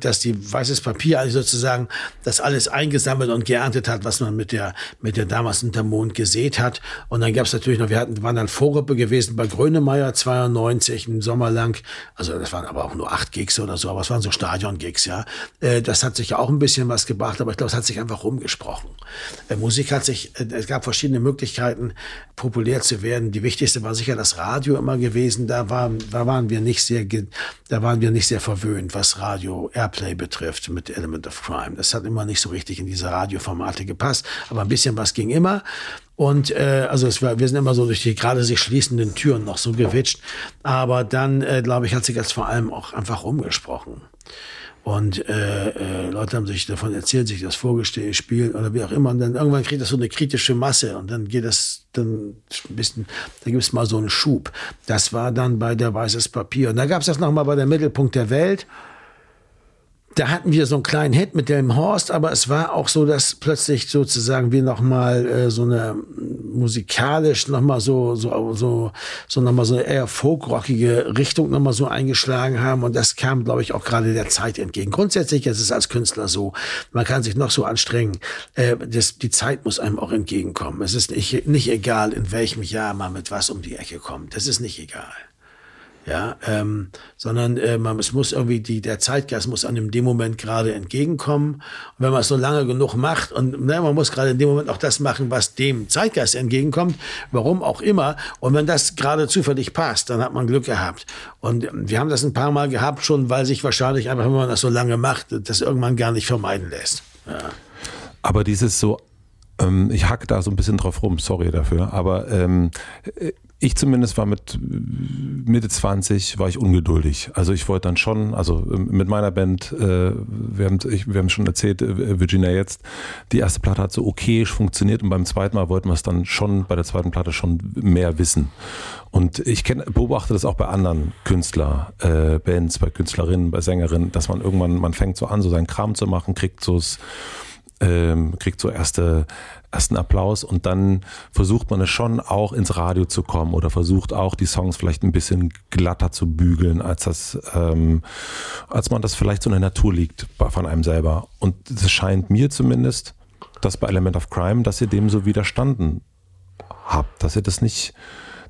dass die weißes Papier also sozusagen das alles eingesammelt und geerntet hat, was man mit der, mit der damals unter Mond gesät hat. Und dann gab es natürlich noch, wir hatten, waren dann Vorgruppe gewesen bei Grönemeyer 92 im Sommer lang. Also das waren aber auch nur acht Gigs oder so, aber es waren so Stadion-Gigs, ja. Äh, das hat sich auch ein bisschen was gebracht, aber ich glaube, es hat sich einfach rumgesprochen. Äh, Musik hat sich, äh, es gab verschiedene Möglichkeiten, populär zu werden. Die wichtigste war sicher das Radio immer gewesen. Da waren, da waren wir nicht sehr, da waren wir nicht sehr verwöhnt, was Radio Airplay betrifft mit Element of Crime. Das hat immer nicht so richtig in diese Radioformate gepasst, aber ein bisschen was ging immer. Und äh, also es war, wir sind immer so durch die gerade sich schließenden Türen noch so gewitscht. Aber dann, äh, glaube ich, hat sich das vor allem auch einfach umgesprochen. Und äh, äh, Leute haben sich davon erzählt, sich das vorgestellt, spielen oder wie auch immer. Und dann irgendwann kriegt das so eine kritische Masse und dann geht das dann ein bisschen, da gibt es mal so einen Schub. Das war dann bei der Weißes Papier. Und da gab es das nochmal bei der Mittelpunkt der Welt da hatten wir so einen kleinen Hit mit dem Horst, aber es war auch so, dass plötzlich sozusagen wir nochmal äh, so eine musikalisch nochmal so, so, so, so nochmal so eine eher folkrockige Richtung nochmal so eingeschlagen haben und das kam, glaube ich, auch gerade der Zeit entgegen. Grundsätzlich ist es als Künstler so, man kann sich noch so anstrengen, äh, das, die Zeit muss einem auch entgegenkommen. Es ist nicht, nicht egal, in welchem Jahr man mit was um die Ecke kommt. Das ist nicht egal ja, ähm, sondern äh, man, es muss irgendwie die, der Zeitgeist muss in dem Moment gerade entgegenkommen. Und wenn man es so lange genug macht und ne, man muss gerade in dem Moment auch das machen, was dem Zeitgeist entgegenkommt, warum auch immer. Und wenn das gerade zufällig passt, dann hat man Glück gehabt. Und wir haben das ein paar Mal gehabt schon, weil sich wahrscheinlich einfach, wenn man das so lange macht, das irgendwann gar nicht vermeiden lässt. Ja. Aber dieses so ähm, ich hacke da so ein bisschen drauf rum, sorry dafür, aber ähm, ich zumindest war mit Mitte 20 war ich ungeduldig. Also ich wollte dann schon, also ähm, mit meiner Band, äh, wir, haben, ich, wir haben schon erzählt, äh, Virginia jetzt, die erste Platte hat so okayisch funktioniert und beim zweiten Mal wollten wir es dann schon bei der zweiten Platte schon mehr wissen. Und ich kenn, beobachte das auch bei anderen Künstler, äh, Bands, bei Künstlerinnen, bei Sängerinnen, dass man irgendwann, man fängt so an, so seinen Kram zu machen, kriegt so ähm, kriegt so erste ersten Applaus und dann versucht man es schon auch ins Radio zu kommen oder versucht auch die Songs vielleicht ein bisschen glatter zu bügeln, als das, ähm, als man das vielleicht so in der Natur liegt von einem selber. Und es scheint mir zumindest, dass bei Element of Crime, dass ihr dem so widerstanden habt, dass ihr das nicht,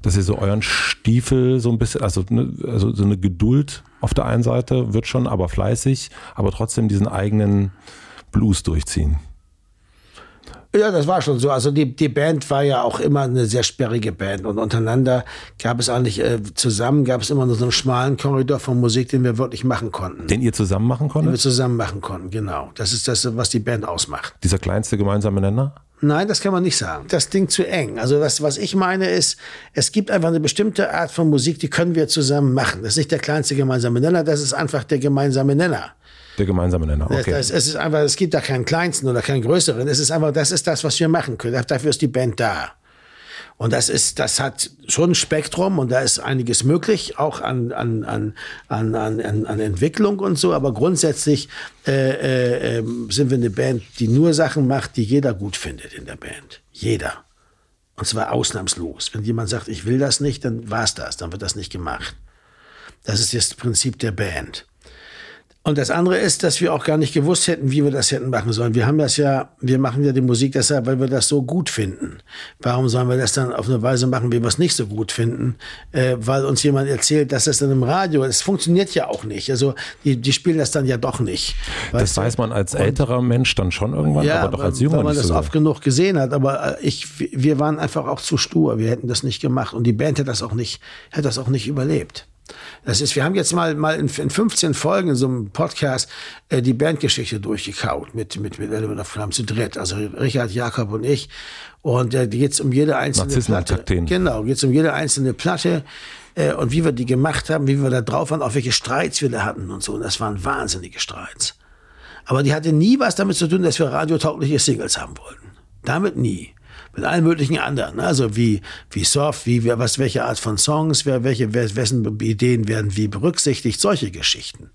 dass ihr so euren Stiefel so ein bisschen, also, ne, also so eine Geduld auf der einen Seite wird schon, aber fleißig, aber trotzdem diesen eigenen Blues durchziehen. Ja, das war schon so. Also die, die Band war ja auch immer eine sehr sperrige Band und untereinander gab es eigentlich äh, zusammen gab es immer nur so einen schmalen Korridor von Musik, den wir wirklich machen konnten. Den ihr zusammen machen konntet? Den wir zusammen machen konnten, genau. Das ist das, was die Band ausmacht. Dieser kleinste gemeinsame Nenner? Nein, das kann man nicht sagen. Das Ding zu eng. Also was, was ich meine ist, es gibt einfach eine bestimmte Art von Musik, die können wir zusammen machen. Das ist nicht der kleinste gemeinsame Nenner, das ist einfach der gemeinsame Nenner. Der gemeinsame Nenner, okay. Das, es ist einfach, es gibt da keinen kleinsten oder keinen größeren. Es ist einfach, das ist das, was wir machen können. Dafür ist die Band da. Und das ist, das hat schon ein Spektrum und da ist einiges möglich, auch an, an, an, an, an, an Entwicklung und so. Aber grundsätzlich äh, äh, sind wir eine Band, die nur Sachen macht, die jeder gut findet in der Band. Jeder. Und zwar ausnahmslos. Wenn jemand sagt, ich will das nicht, dann war's das, dann wird das nicht gemacht. Das ist das Prinzip der Band. Und das andere ist, dass wir auch gar nicht gewusst hätten, wie wir das hätten machen sollen. Wir haben das ja, wir machen ja die Musik deshalb, weil wir das so gut finden. Warum sollen wir das dann auf eine Weise machen, wie wir es nicht so gut finden? Äh, weil uns jemand erzählt, dass das dann im Radio, das funktioniert ja auch nicht. Also die, die spielen das dann ja doch nicht. Das weiß man als älterer Und, Mensch dann schon irgendwann, ja, aber doch als junger weil man das so oft genug gesehen hat. Aber äh, ich, wir waren einfach auch zu stur. Wir hätten das nicht gemacht. Und die Band hätte das auch nicht, hätte das auch nicht überlebt. Das ist, wir haben jetzt mal, mal in, in 15 Folgen in so einem Podcast äh, die Bandgeschichte durchgekaut mit, mit, mit Element of Crime zu dritt. Also Richard, Jakob und ich. Und äh, geht es um jede einzelne Platte. Genau, geht es um jede einzelne Platte äh, und wie wir die gemacht haben, wie wir da drauf waren, auch welche Streits wir da hatten und so. Und das waren wahnsinnige Streits. Aber die hatte nie was damit zu tun, dass wir radiotaugliche Singles haben wollten. Damit nie mit allen möglichen anderen. Ne? Also wie, wie Soft, wie, was, welche Art von Songs, wer, welche, wessen Ideen werden wie berücksichtigt, solche Geschichten.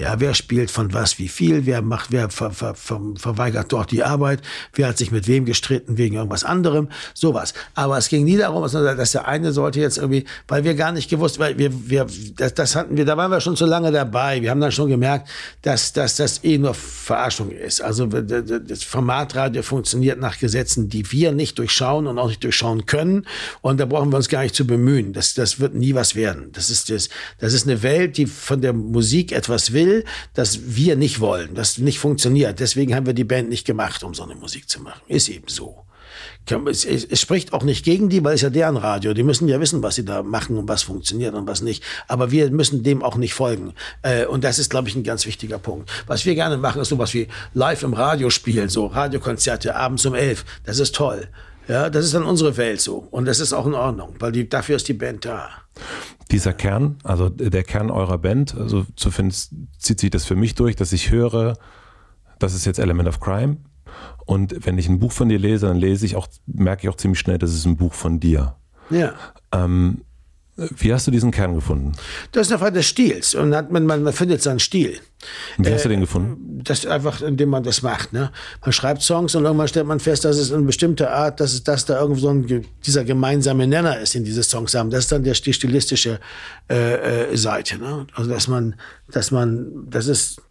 Ja, wer spielt von was wie viel, wer macht, wer ver, ver, ver, verweigert dort die Arbeit, wer hat sich mit wem gestritten wegen irgendwas anderem, sowas. Aber es ging nie darum, dass der eine sollte jetzt irgendwie, weil wir gar nicht gewusst, weil wir, wir, das, das hatten wir, da waren wir schon so lange dabei. Wir haben dann schon gemerkt, dass, dass das eh nur Verarschung ist. Also das Formatradio funktioniert nach Gesetzen, die wir nicht durchschauen und auch nicht durchschauen können. Und da brauchen wir uns gar nicht zu bemühen. Das, das wird nie was werden. Das ist, das, das ist eine Welt, die von der Musik etwas will will, das wir nicht wollen, das nicht funktioniert. Deswegen haben wir die Band nicht gemacht, um so eine Musik zu machen. Ist eben so. Es, es, es, spricht auch nicht gegen die, weil es ja deren Radio. Die müssen ja wissen, was sie da machen und was funktioniert und was nicht. Aber wir müssen dem auch nicht folgen. Äh, und das ist, glaube ich, ein ganz wichtiger Punkt. Was wir gerne machen, ist sowas wie live im Radio spielen, so Radiokonzerte abends um elf. Das ist toll. Ja, das ist dann unsere Welt so. Und das ist auch in Ordnung, weil die, dafür ist die Band da. Dieser Kern, also der Kern eurer Band, also zumindest zieht sich das für mich durch, dass ich höre, das ist jetzt Element of Crime. Und wenn ich ein Buch von dir lese, dann lese ich auch, merke ich auch ziemlich schnell, das ist ein Buch von dir. Ja. Ähm, wie hast du diesen Kern gefunden? Das ist eine Frage des Stils. Und man, man, man findet seinen Stil. Wie hast du den gefunden? Das einfach, indem man das macht. Ne? Man schreibt Songs und irgendwann stellt man fest, dass es eine bestimmte Art, dass, es, dass da irgendwo so ein, dieser gemeinsame Nenner ist, in diese Songs haben. Das ist dann der, die stilistische äh, äh, Seite. Ne? Also dass man, dass man, das ist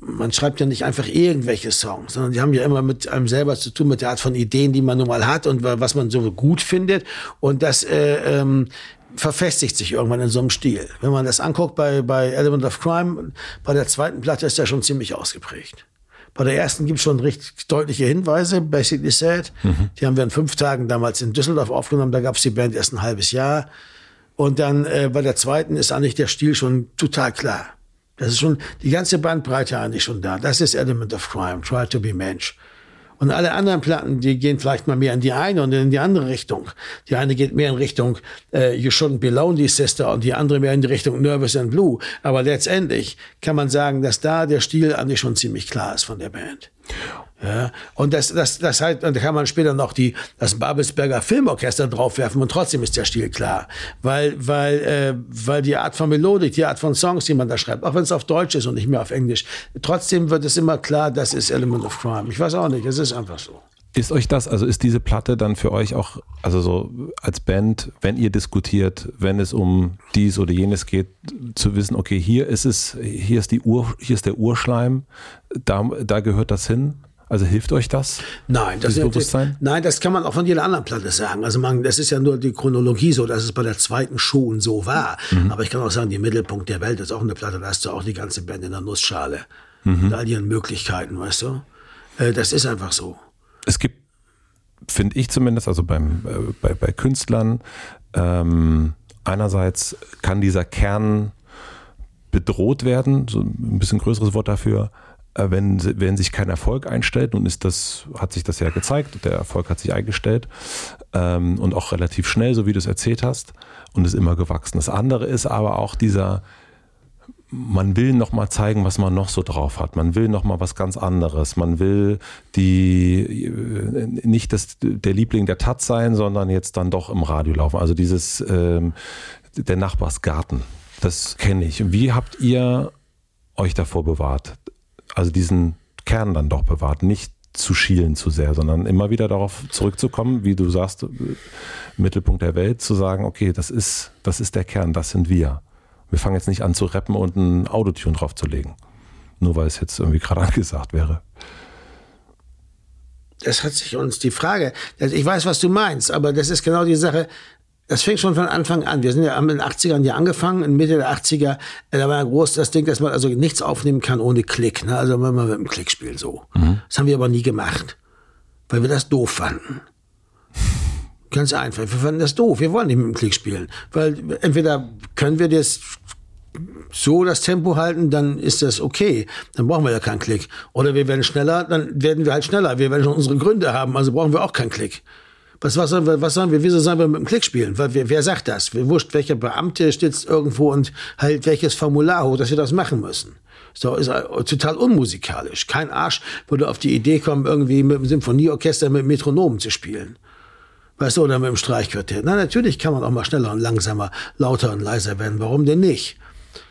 man schreibt ja nicht einfach irgendwelche Songs, sondern die haben ja immer mit einem selber zu tun, mit der Art von Ideen, die man nun mal hat und was man so gut findet. Und das äh, ähm, verfestigt sich irgendwann in so einem Stil. Wenn man das anguckt bei, bei Element of Crime, bei der zweiten Platte ist der schon ziemlich ausgeprägt. Bei der ersten gibt es schon richtig deutliche Hinweise, Basically Said. Mhm. Die haben wir in fünf Tagen damals in Düsseldorf aufgenommen, da gab es die Band erst ein halbes Jahr. Und dann äh, bei der zweiten ist eigentlich der Stil schon total klar. Das ist schon die ganze Bandbreite eigentlich schon da. Das ist Element of Crime, Try to be Mensch. Und alle anderen Platten, die gehen vielleicht mal mehr in die eine und in die andere Richtung. Die eine geht mehr in Richtung äh, You Shouldn't Be Lonely Sister und die andere mehr in die Richtung Nervous and Blue. Aber letztendlich kann man sagen, dass da der Stil eigentlich schon ziemlich klar ist von der Band. Ja, und das, das, das halt, und da kann man später noch die, das Babelsberger Filmorchester draufwerfen und trotzdem ist der Stil klar. Weil, weil, äh, weil die Art von Melodik, die Art von Songs, die man da schreibt, auch wenn es auf Deutsch ist und nicht mehr auf Englisch, trotzdem wird es immer klar, das ist Element of Crime. Ich weiß auch nicht, es ist einfach so. Ist euch das, also ist diese Platte dann für euch auch, also so als Band, wenn ihr diskutiert, wenn es um dies oder jenes geht, zu wissen, okay, hier ist es, hier ist die Ur, hier ist der Urschleim, da, da gehört das hin? Also hilft euch das? Nein, das, Bewusstsein? nein, das kann man auch von jeder anderen Platte sagen. Also man, das ist ja nur die Chronologie so, dass es bei der zweiten schon so war. Mhm. Aber ich kann auch sagen, die Mittelpunkt der Welt ist auch eine Platte, da hast du auch die ganze Band in der Nussschale. Mhm. Mit all ihren Möglichkeiten, weißt du? Äh, das ist einfach so. es gibt, finde ich zumindest, also beim, äh, bei, bei Künstlern, ähm, einerseits kann dieser Kern bedroht werden, so ein bisschen größeres Wort dafür, wenn, wenn sich kein Erfolg einstellt, nun ist das, hat sich das ja gezeigt, der Erfolg hat sich eingestellt ähm, und auch relativ schnell, so wie du es erzählt hast, und ist immer gewachsen. Das andere ist aber auch dieser, man will noch mal zeigen, was man noch so drauf hat. Man will noch mal was ganz anderes. Man will die äh, nicht das, der Liebling der Taz sein, sondern jetzt dann doch im Radio laufen. Also dieses ähm, der Nachbarsgarten. Das kenne ich. Wie habt ihr euch davor bewahrt? Also diesen Kern dann doch bewahrt, nicht zu schielen zu sehr, sondern immer wieder darauf zurückzukommen, wie du sagst, Mittelpunkt der Welt, zu sagen, okay, das ist, das ist der Kern, das sind wir. Wir fangen jetzt nicht an zu rappen und ein Autotune draufzulegen. Nur weil es jetzt irgendwie gerade angesagt wäre. Das hat sich uns die Frage, ich weiß, was du meinst, aber das ist genau die Sache, das fängt schon von Anfang an. Wir sind ja haben in den 80ern ja angefangen, in Mitte der 80er, äh, da war ja groß das Ding, dass man also nichts aufnehmen kann ohne Klick. Ne? Also wenn man mit dem Klick spielt so. Mhm. Das haben wir aber nie gemacht, weil wir das doof fanden. Ganz einfach. Wir fanden das doof. Wir wollen nicht mit dem Klick spielen. Weil entweder können wir das so das Tempo halten, dann ist das okay. Dann brauchen wir ja keinen Klick. Oder wir werden schneller, dann werden wir halt schneller. Wir werden schon unsere Gründe haben, also brauchen wir auch keinen Klick. Was, was, sollen wir, was sollen wir, wieso sollen wir mit dem Klick spielen? Wer, wer sagt das? Wurscht, welcher Beamte stützt irgendwo und halt welches Formular hoch, dass wir das machen müssen. So, ist total unmusikalisch. Kein Arsch würde auf die Idee kommen, irgendwie mit dem Symphonieorchester mit Metronomen zu spielen. Weißt du, oder mit dem Streichquartett. Na, natürlich kann man auch mal schneller und langsamer, lauter und leiser werden. Warum denn nicht?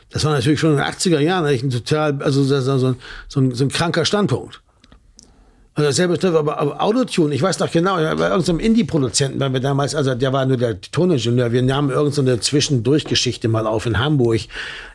Das war natürlich schon in den 80er Jahren eigentlich ein total, also so, so, so, ein, so ein kranker Standpunkt. Und dasselbe trifft aber, aber Autotune, ich weiß noch genau, bei irgendeinem Indie-Produzenten, weil wir damals, also der war nur der Toningenieur, wir nahmen irgendeine Zwischendurchgeschichte mal auf in Hamburg.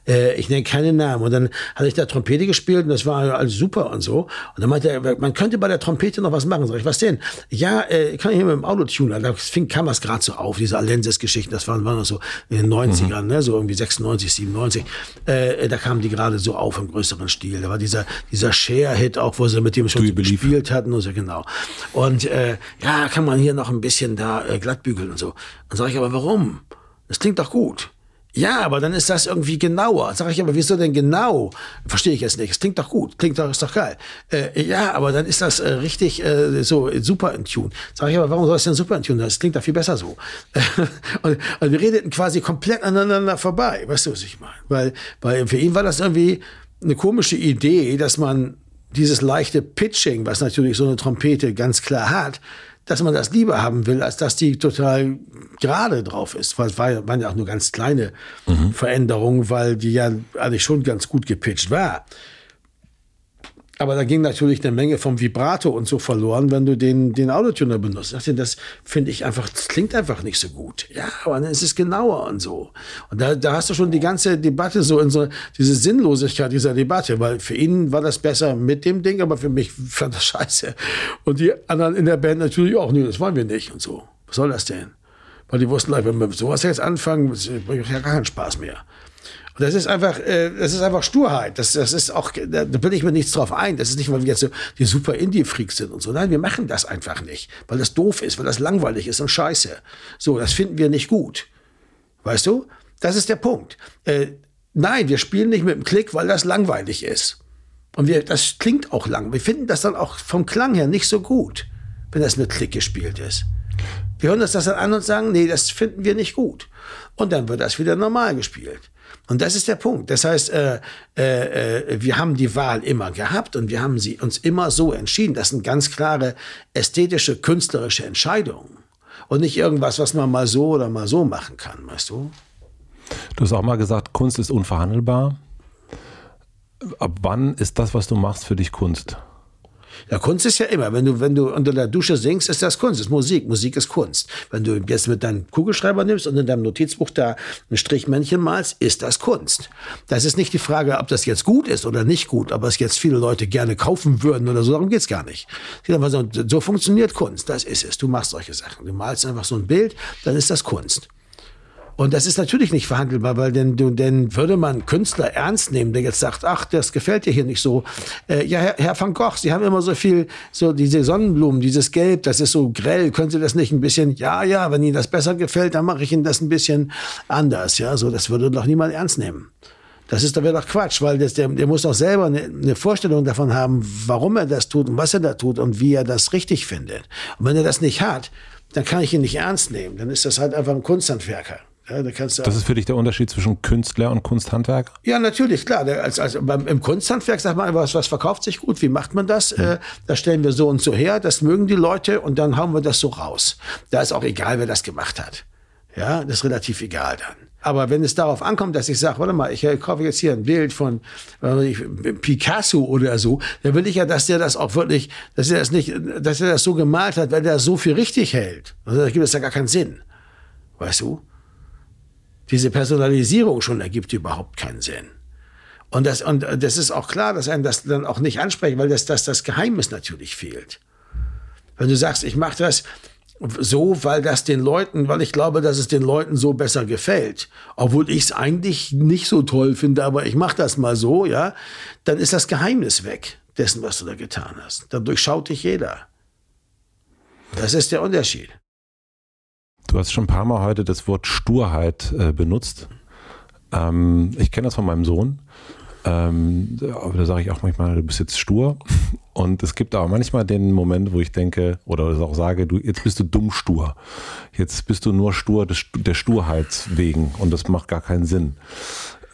Äh, ich nenne keine Namen. Und dann hatte ich da Trompete gespielt und das war alles super und so. Und dann meinte er, man könnte bei der Trompete noch was machen. Sag ich, was denn? Ja, äh, kann ich hier mit dem Autotune. Da fing, kam das gerade so auf, diese Alensis-Geschichten, das waren, waren noch so in den 90ern, mhm. ne, so irgendwie 96, 97. Äh, da kamen die gerade so auf im größeren Stil. Da war dieser, dieser Share-Hit auch, wo sie mit dem schon gespielt hatten und so, genau. Und äh, ja, kann man hier noch ein bisschen da äh, glattbügeln und so. Dann sage ich, aber warum? Das klingt doch gut. Ja, aber dann ist das irgendwie genauer. Sag ich aber, wieso denn genau? Verstehe ich jetzt nicht. Es klingt doch gut, klingt doch, ist doch geil. Äh, ja, aber dann ist das äh, richtig äh, so super in Tune. Sag ich aber, warum soll es denn super in Tune? Das klingt doch viel besser so. und, und wir redeten quasi komplett aneinander vorbei. Weißt du, was ich meine? Weil, weil für ihn war das irgendwie eine komische Idee, dass man dieses leichte Pitching, was natürlich so eine Trompete ganz klar hat, dass man das lieber haben will, als dass die total gerade drauf ist. Weil es waren ja auch nur ganz kleine mhm. Veränderungen, weil die ja eigentlich schon ganz gut gepitcht war. Aber da ging natürlich eine Menge vom Vibrato und so verloren, wenn du den, den Autotuner benutzt. Das finde ich einfach, das klingt einfach nicht so gut. Ja, aber dann ist es genauer und so. Und da, da hast du schon die ganze Debatte so in so, diese Sinnlosigkeit dieser Debatte, weil für ihn war das besser mit dem Ding, aber für mich fand das scheiße. Und die anderen in der Band natürlich auch, nee, das wollen wir nicht und so. Was soll das denn? Weil die wussten, wenn wir sowas jetzt anfangen, bringt ja gar keinen Spaß mehr. Und das ist einfach, äh, das ist einfach Sturheit. Das, das ist auch, da will ich mir nichts drauf ein. Das ist nicht, weil wir jetzt so die super Indie-Freaks sind und so. Nein, wir machen das einfach nicht, weil das doof ist, weil das langweilig ist und scheiße. So, das finden wir nicht gut. Weißt du? Das ist der Punkt. Äh, nein, wir spielen nicht mit dem Klick, weil das langweilig ist. Und wir, das klingt auch lang. Wir finden das dann auch vom Klang her nicht so gut, wenn das mit Klick gespielt ist. Wir hören uns das dann an und sagen, nee, das finden wir nicht gut. Und dann wird das wieder normal gespielt. Und das ist der Punkt. Das heißt, äh, äh, äh, wir haben die Wahl immer gehabt und wir haben sie uns immer so entschieden. Das sind ganz klare ästhetische, künstlerische Entscheidungen. Und nicht irgendwas, was man mal so oder mal so machen kann, weißt du? Du hast auch mal gesagt, Kunst ist unverhandelbar. Ab wann ist das, was du machst, für dich Kunst? Ja, Kunst ist ja immer, wenn du, wenn du unter der Dusche singst, ist das Kunst, ist Musik. Musik ist Kunst. Wenn du jetzt mit deinem Kugelschreiber nimmst und in deinem Notizbuch da ein Strichmännchen malst, ist das Kunst. Das ist nicht die Frage, ob das jetzt gut ist oder nicht gut, ob es jetzt viele Leute gerne kaufen würden oder so, darum geht's gar nicht. So funktioniert Kunst, das ist es. Du machst solche Sachen. Du malst einfach so ein Bild, dann ist das Kunst. Und das ist natürlich nicht verhandelbar, weil denn, denn würde man Künstler ernst nehmen, der jetzt sagt, ach, das gefällt dir hier nicht so. Äh, ja, Herr, Herr van Gogh, Sie haben immer so viel, so diese Sonnenblumen, dieses Gelb, das ist so grell. Können Sie das nicht ein bisschen, ja, ja, wenn Ihnen das besser gefällt, dann mache ich Ihnen das ein bisschen anders. Ja, so, das würde doch niemand ernst nehmen. Das ist doch Quatsch, weil das, der, der muss doch selber eine, eine, Vorstellung davon haben, warum er das tut und was er da tut und wie er das richtig findet. Und wenn er das nicht hat, dann kann ich ihn nicht ernst nehmen. Dann ist das halt einfach ein Kunsthandwerker. Ja, da das ist für dich der Unterschied zwischen Künstler und Kunsthandwerk? Ja, natürlich, klar. Als, als, beim, Im Kunsthandwerk sagt man, was, was verkauft sich gut, wie macht man das? Mhm. Äh, das stellen wir so und so her, das mögen die Leute und dann hauen wir das so raus. Da ist auch egal, wer das gemacht hat. Ja, das ist relativ egal dann. Aber wenn es darauf ankommt, dass ich sage, warte mal, ich kaufe jetzt hier ein Bild von äh, Picasso oder so, dann will ich ja, dass der das auch wirklich, dass er das nicht, dass er das so gemalt hat, weil der so viel richtig hält. Also da gibt es ja gar keinen Sinn. Weißt du? Diese Personalisierung schon ergibt überhaupt keinen Sinn. Und das, und das ist auch klar, dass einem das dann auch nicht ansprechen, weil das, das, das Geheimnis natürlich fehlt. Wenn du sagst, ich mache das, so, weil das den Leuten, weil ich glaube, dass es den Leuten so besser gefällt, obwohl ich es eigentlich nicht so toll finde, aber ich mache das mal so, ja, dann ist das Geheimnis weg dessen, was du da getan hast. Dann durchschaut dich jeder. Das ist der Unterschied. Du hast schon ein paar Mal heute das Wort Sturheit äh, benutzt. Ähm, ich kenne das von meinem Sohn. Ähm, da sage ich auch manchmal, du bist jetzt stur. Und es gibt aber manchmal den Moment, wo ich denke oder auch sage, du jetzt bist du dumm stur. Jetzt bist du nur stur des, der Sturheit wegen und das macht gar keinen Sinn.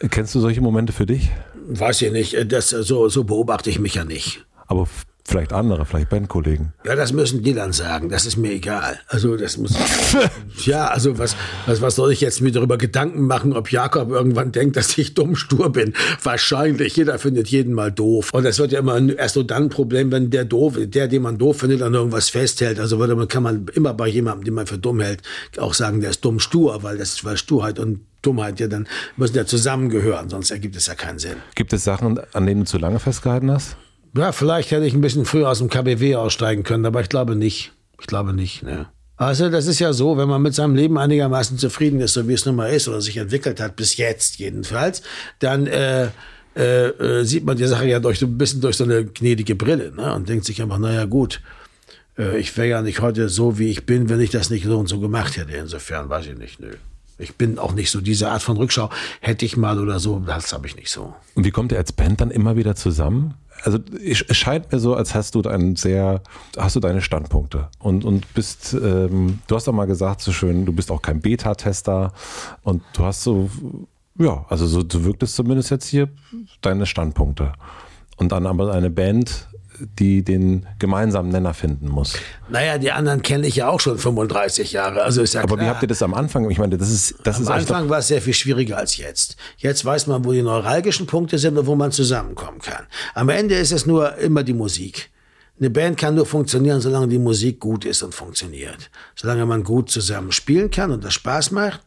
Kennst du solche Momente für dich? Weiß ich nicht. Das, so, so beobachte ich mich ja nicht. Aber Vielleicht andere, vielleicht Bandkollegen. Ja, das müssen die dann sagen. Das ist mir egal. Also das muss. ja, also was, was, was soll ich jetzt mir darüber Gedanken machen, ob Jakob irgendwann denkt, dass ich dumm stur bin? Wahrscheinlich. Jeder findet jeden mal doof. Und das wird ja immer erst so dann ein Problem, wenn der doof, der, den man doof findet, an irgendwas festhält. Also kann man immer bei jemandem, den man für dumm hält, auch sagen, der ist dumm stur, weil das weil Sturheit und Dummheit ja dann müssen ja zusammengehören, sonst ergibt es ja keinen Sinn. Gibt es Sachen, an denen du zu lange festgehalten hast? Ja, vielleicht hätte ich ein bisschen früher aus dem KBW aussteigen können, aber ich glaube nicht. Ich glaube nicht, ne. Also das ist ja so, wenn man mit seinem Leben einigermaßen zufrieden ist, so wie es nun mal ist oder sich entwickelt hat, bis jetzt jedenfalls, dann äh, äh, äh, sieht man die Sache ja durch, ein bisschen durch so eine gnädige Brille ne? und denkt sich einfach, naja gut, äh, ich wäre ja nicht heute so, wie ich bin, wenn ich das nicht so und so gemacht hätte. Insofern weiß ich nicht, nö. Ich bin auch nicht so diese Art von Rückschau. Hätte ich mal oder so, das habe ich nicht so. Und wie kommt ihr als Band dann immer wieder zusammen? Also es scheint mir so, als hast du einen sehr, hast du deine Standpunkte und, und bist, ähm, du hast doch mal gesagt, so schön, du bist auch kein Beta-Tester und du hast so, ja, also so, so wirkt es zumindest jetzt hier, deine Standpunkte. Und dann aber eine Band die den gemeinsamen Nenner finden muss. Naja, die anderen kenne ich ja auch schon 35 Jahre. Also ist ja Aber klar. wie habt ihr das am Anfang? Ich meine, das ist das Am ist Anfang war es sehr viel schwieriger als jetzt. Jetzt weiß man, wo die neuralgischen Punkte sind und wo man zusammenkommen kann. Am Ende ist es nur immer die Musik. Eine Band kann nur funktionieren, solange die Musik gut ist und funktioniert. Solange man gut zusammen spielen kann und das Spaß macht.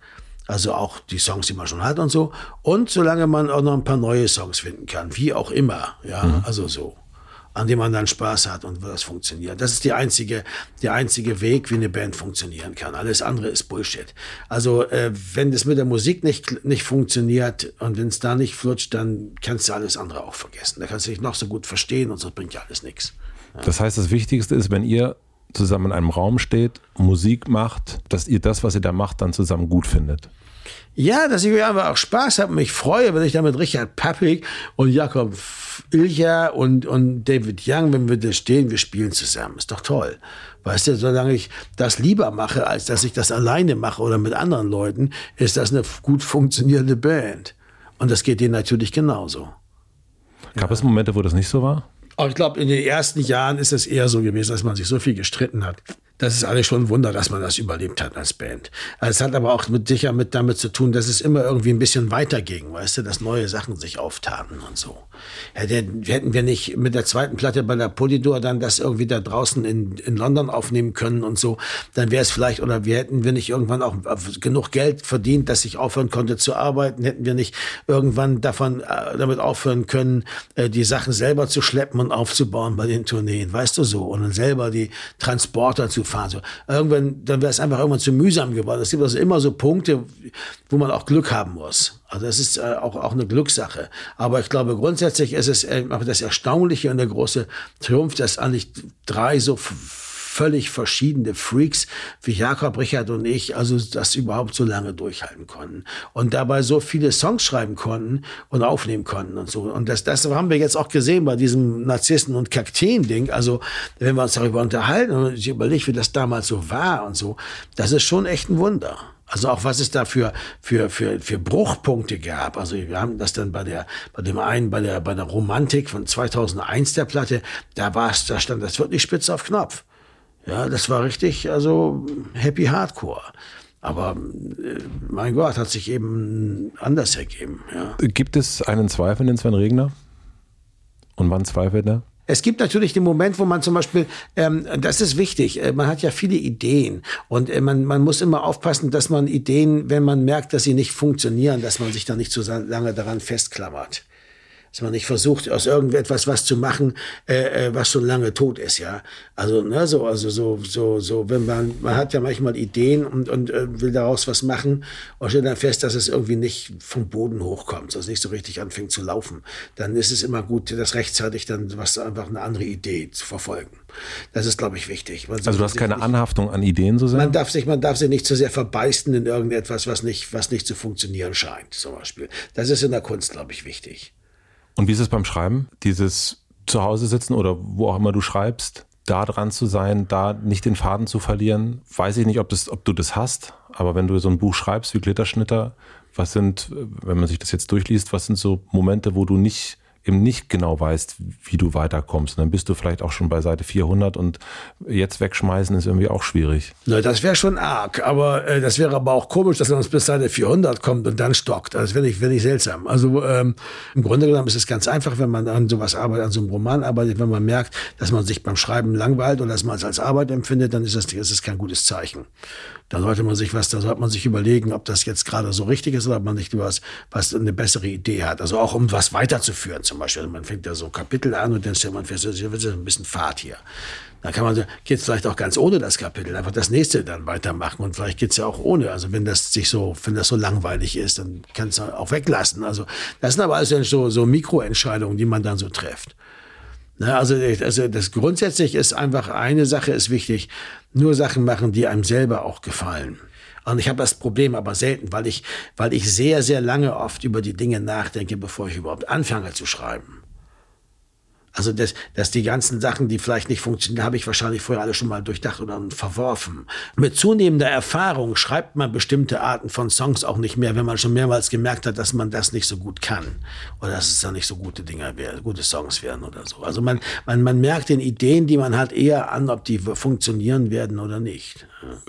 Also auch die Songs, die man schon hat und so. Und solange man auch noch ein paar neue Songs finden kann. Wie auch immer. Ja, mhm. also so an dem man dann Spaß hat und wo das funktioniert. Das ist die einzige, der einzige Weg, wie eine Band funktionieren kann. Alles andere ist Bullshit. Also äh, wenn das mit der Musik nicht, nicht funktioniert und wenn es da nicht flutscht, dann kannst du alles andere auch vergessen. Da kannst du dich noch so gut verstehen und so bringt ja alles nichts. Ja. Das heißt, das Wichtigste ist, wenn ihr zusammen in einem Raum steht, Musik macht, dass ihr das, was ihr da macht, dann zusammen gut findet. Ja, dass ich einfach auch Spaß habe und mich freue, wenn ich da mit Richard Pappig und Jakob Ilja und, und David Young, wenn wir da stehen, wir spielen zusammen. Ist doch toll. Weißt du, solange ich das lieber mache, als dass ich das alleine mache oder mit anderen Leuten, ist das eine gut funktionierende Band. Und das geht denen natürlich genauso. Gab ja. es Momente, wo das nicht so war? Aber ich glaube, in den ersten Jahren ist es eher so gewesen, dass man sich so viel gestritten hat das ist alles schon ein Wunder, dass man das überlebt hat als Band. Es hat aber auch mit sicher mit damit zu tun, dass es immer irgendwie ein bisschen weiterging, weißt du, dass neue Sachen sich auftaten und so. Hätten wir nicht mit der zweiten Platte bei der Polydor dann das irgendwie da draußen in, in London aufnehmen können und so, dann wäre es vielleicht, oder wir hätten wir nicht irgendwann auch genug Geld verdient, dass ich aufhören konnte zu arbeiten, hätten wir nicht irgendwann davon äh, damit aufhören können, äh, die Sachen selber zu schleppen und aufzubauen bei den Tourneen, weißt du so, und dann selber die Transporter zu gefahren. So, irgendwann, dann wäre es einfach irgendwann zu mühsam geworden. Es gibt also immer so Punkte, wo man auch Glück haben muss. Also das ist äh, auch, auch eine Glückssache. Aber ich glaube, grundsätzlich ist es äh, das Erstaunliche und der große Triumph, dass eigentlich drei so völlig verschiedene Freaks wie Jakob, Richard und ich, also das überhaupt so lange durchhalten konnten und dabei so viele Songs schreiben konnten und aufnehmen konnten und so. Und das, das haben wir jetzt auch gesehen bei diesem Narzissen- und Kakteen-Ding. Also wenn wir uns darüber unterhalten und ich überlege, wie das damals so war und so, das ist schon echt ein Wunder. Also auch was es da für, für, für, für Bruchpunkte gab. Also wir haben das dann bei der, bei dem einen, bei der, bei der Romantik von 2001 der Platte, da war es, da stand das wirklich spitz auf Knopf. Ja, das war richtig, also Happy Hardcore. Aber äh, mein Gott, hat sich eben anders ergeben. Ja. Gibt es einen zweifelnden Sven Regner? Und wann zweifelt er? Es gibt natürlich den Moment, wo man zum Beispiel, ähm, das ist wichtig, äh, man hat ja viele Ideen und äh, man, man muss immer aufpassen, dass man Ideen, wenn man merkt, dass sie nicht funktionieren, dass man sich da nicht zu so lange daran festklammert dass man nicht versucht, aus irgendetwas was zu machen, äh, äh, was schon lange tot ist, ja. Also, ne, so, also so, so, so, wenn man, man hat ja manchmal Ideen und, und äh, will daraus was machen und stellt dann fest, dass es irgendwie nicht vom Boden hochkommt, dass es nicht so richtig anfängt zu laufen. Dann ist es immer gut, das rechtzeitig dann was einfach eine andere Idee zu verfolgen. Das ist, glaube ich, wichtig. Man also du hast keine nicht, Anhaftung an Ideen so sehr? Man darf sich, man darf sich nicht zu sehr verbeißen in irgendetwas, was nicht, was nicht zu funktionieren scheint, zum Beispiel. Das ist in der Kunst, glaube ich, wichtig. Und wie ist es beim Schreiben? Dieses zu Hause sitzen oder wo auch immer du schreibst, da dran zu sein, da nicht den Faden zu verlieren. Weiß ich nicht, ob, das, ob du das hast, aber wenn du so ein Buch schreibst wie Glitterschnitter, was sind, wenn man sich das jetzt durchliest, was sind so Momente, wo du nicht eben nicht genau weißt, wie du weiterkommst. Und dann bist du vielleicht auch schon bei Seite 400 und jetzt wegschmeißen ist irgendwie auch schwierig. Na, das wäre schon arg, aber äh, das wäre aber auch komisch, dass man uns bis Seite 400 kommt und dann stockt. Das wäre ich, wär ich seltsam. Also ähm, im Grunde genommen ist es ganz einfach, wenn man an sowas arbeitet, an so einem Roman arbeitet, wenn man merkt, dass man sich beim Schreiben langweilt oder dass man es als Arbeit empfindet, dann ist das, ist kein gutes Zeichen. Da sollte man sich was, da sollte man sich überlegen, ob das jetzt gerade so richtig ist oder ob man nicht was, was eine bessere Idee hat. Also auch um was weiterzuführen zum Beispiel. Also man fängt ja so Kapitel an und dann stellt man fest, es wird ein bisschen Fahrt hier. Da kann man, geht es vielleicht auch ganz ohne das Kapitel, einfach das nächste dann weitermachen und vielleicht geht es ja auch ohne. Also wenn das sich so, wenn das so langweilig ist, dann kann es auch weglassen. Also das sind aber alles so, so Mikroentscheidungen, die man dann so trifft. Na, also, also das grundsätzlich ist einfach eine Sache ist wichtig, nur Sachen machen, die einem selber auch gefallen. Und ich habe das Problem aber selten, weil ich, weil ich sehr, sehr lange oft über die Dinge nachdenke, bevor ich überhaupt anfange zu schreiben. Also, dass, dass die ganzen Sachen, die vielleicht nicht funktionieren, habe ich wahrscheinlich vorher alle schon mal durchdacht oder verworfen. Mit zunehmender Erfahrung schreibt man bestimmte Arten von Songs auch nicht mehr, wenn man schon mehrmals gemerkt hat, dass man das nicht so gut kann. Oder dass es da nicht so gute Dinge wären, gute Songs wären oder so. Also man, man, man merkt den Ideen, die man hat, eher an, ob die funktionieren werden oder nicht.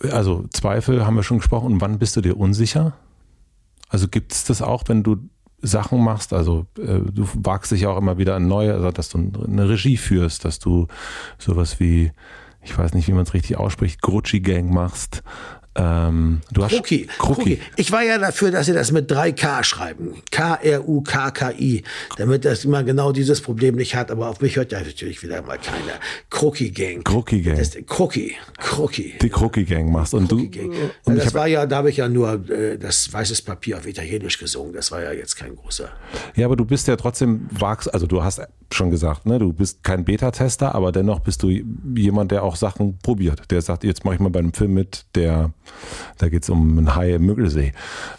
Also Zweifel haben wir schon gesprochen. Und wann bist du dir unsicher? Also gibt es das auch, wenn du Sachen machst. Also äh, du wagst dich auch immer wieder an neue, also dass du eine Regie führst, dass du sowas wie, ich weiß nicht, wie man es richtig ausspricht, Grucci Gang machst, ähm, du Kruki, hast Kruki. Ich war ja dafür, dass sie das mit 3K schreiben. K-R-U-K-K-I. Damit das immer genau dieses Problem nicht hat. Aber auf mich hört ja natürlich wieder mal keiner. Kruki Gang. Kruki Gang. Das, Kruki. Kruki. Die Kruki Gang machst. Und du. Gang. Und das war ja, da habe ich ja nur äh, das weißes Papier auf Italienisch gesungen. Das war ja jetzt kein großer. Ja, aber du bist ja trotzdem wagst, also du hast schon gesagt, ne, du bist kein Beta-Tester, aber dennoch bist du jemand, der auch Sachen probiert. Der sagt, jetzt mache ich mal bei einem Film mit, der da geht es um einen Hai im Müggelsee.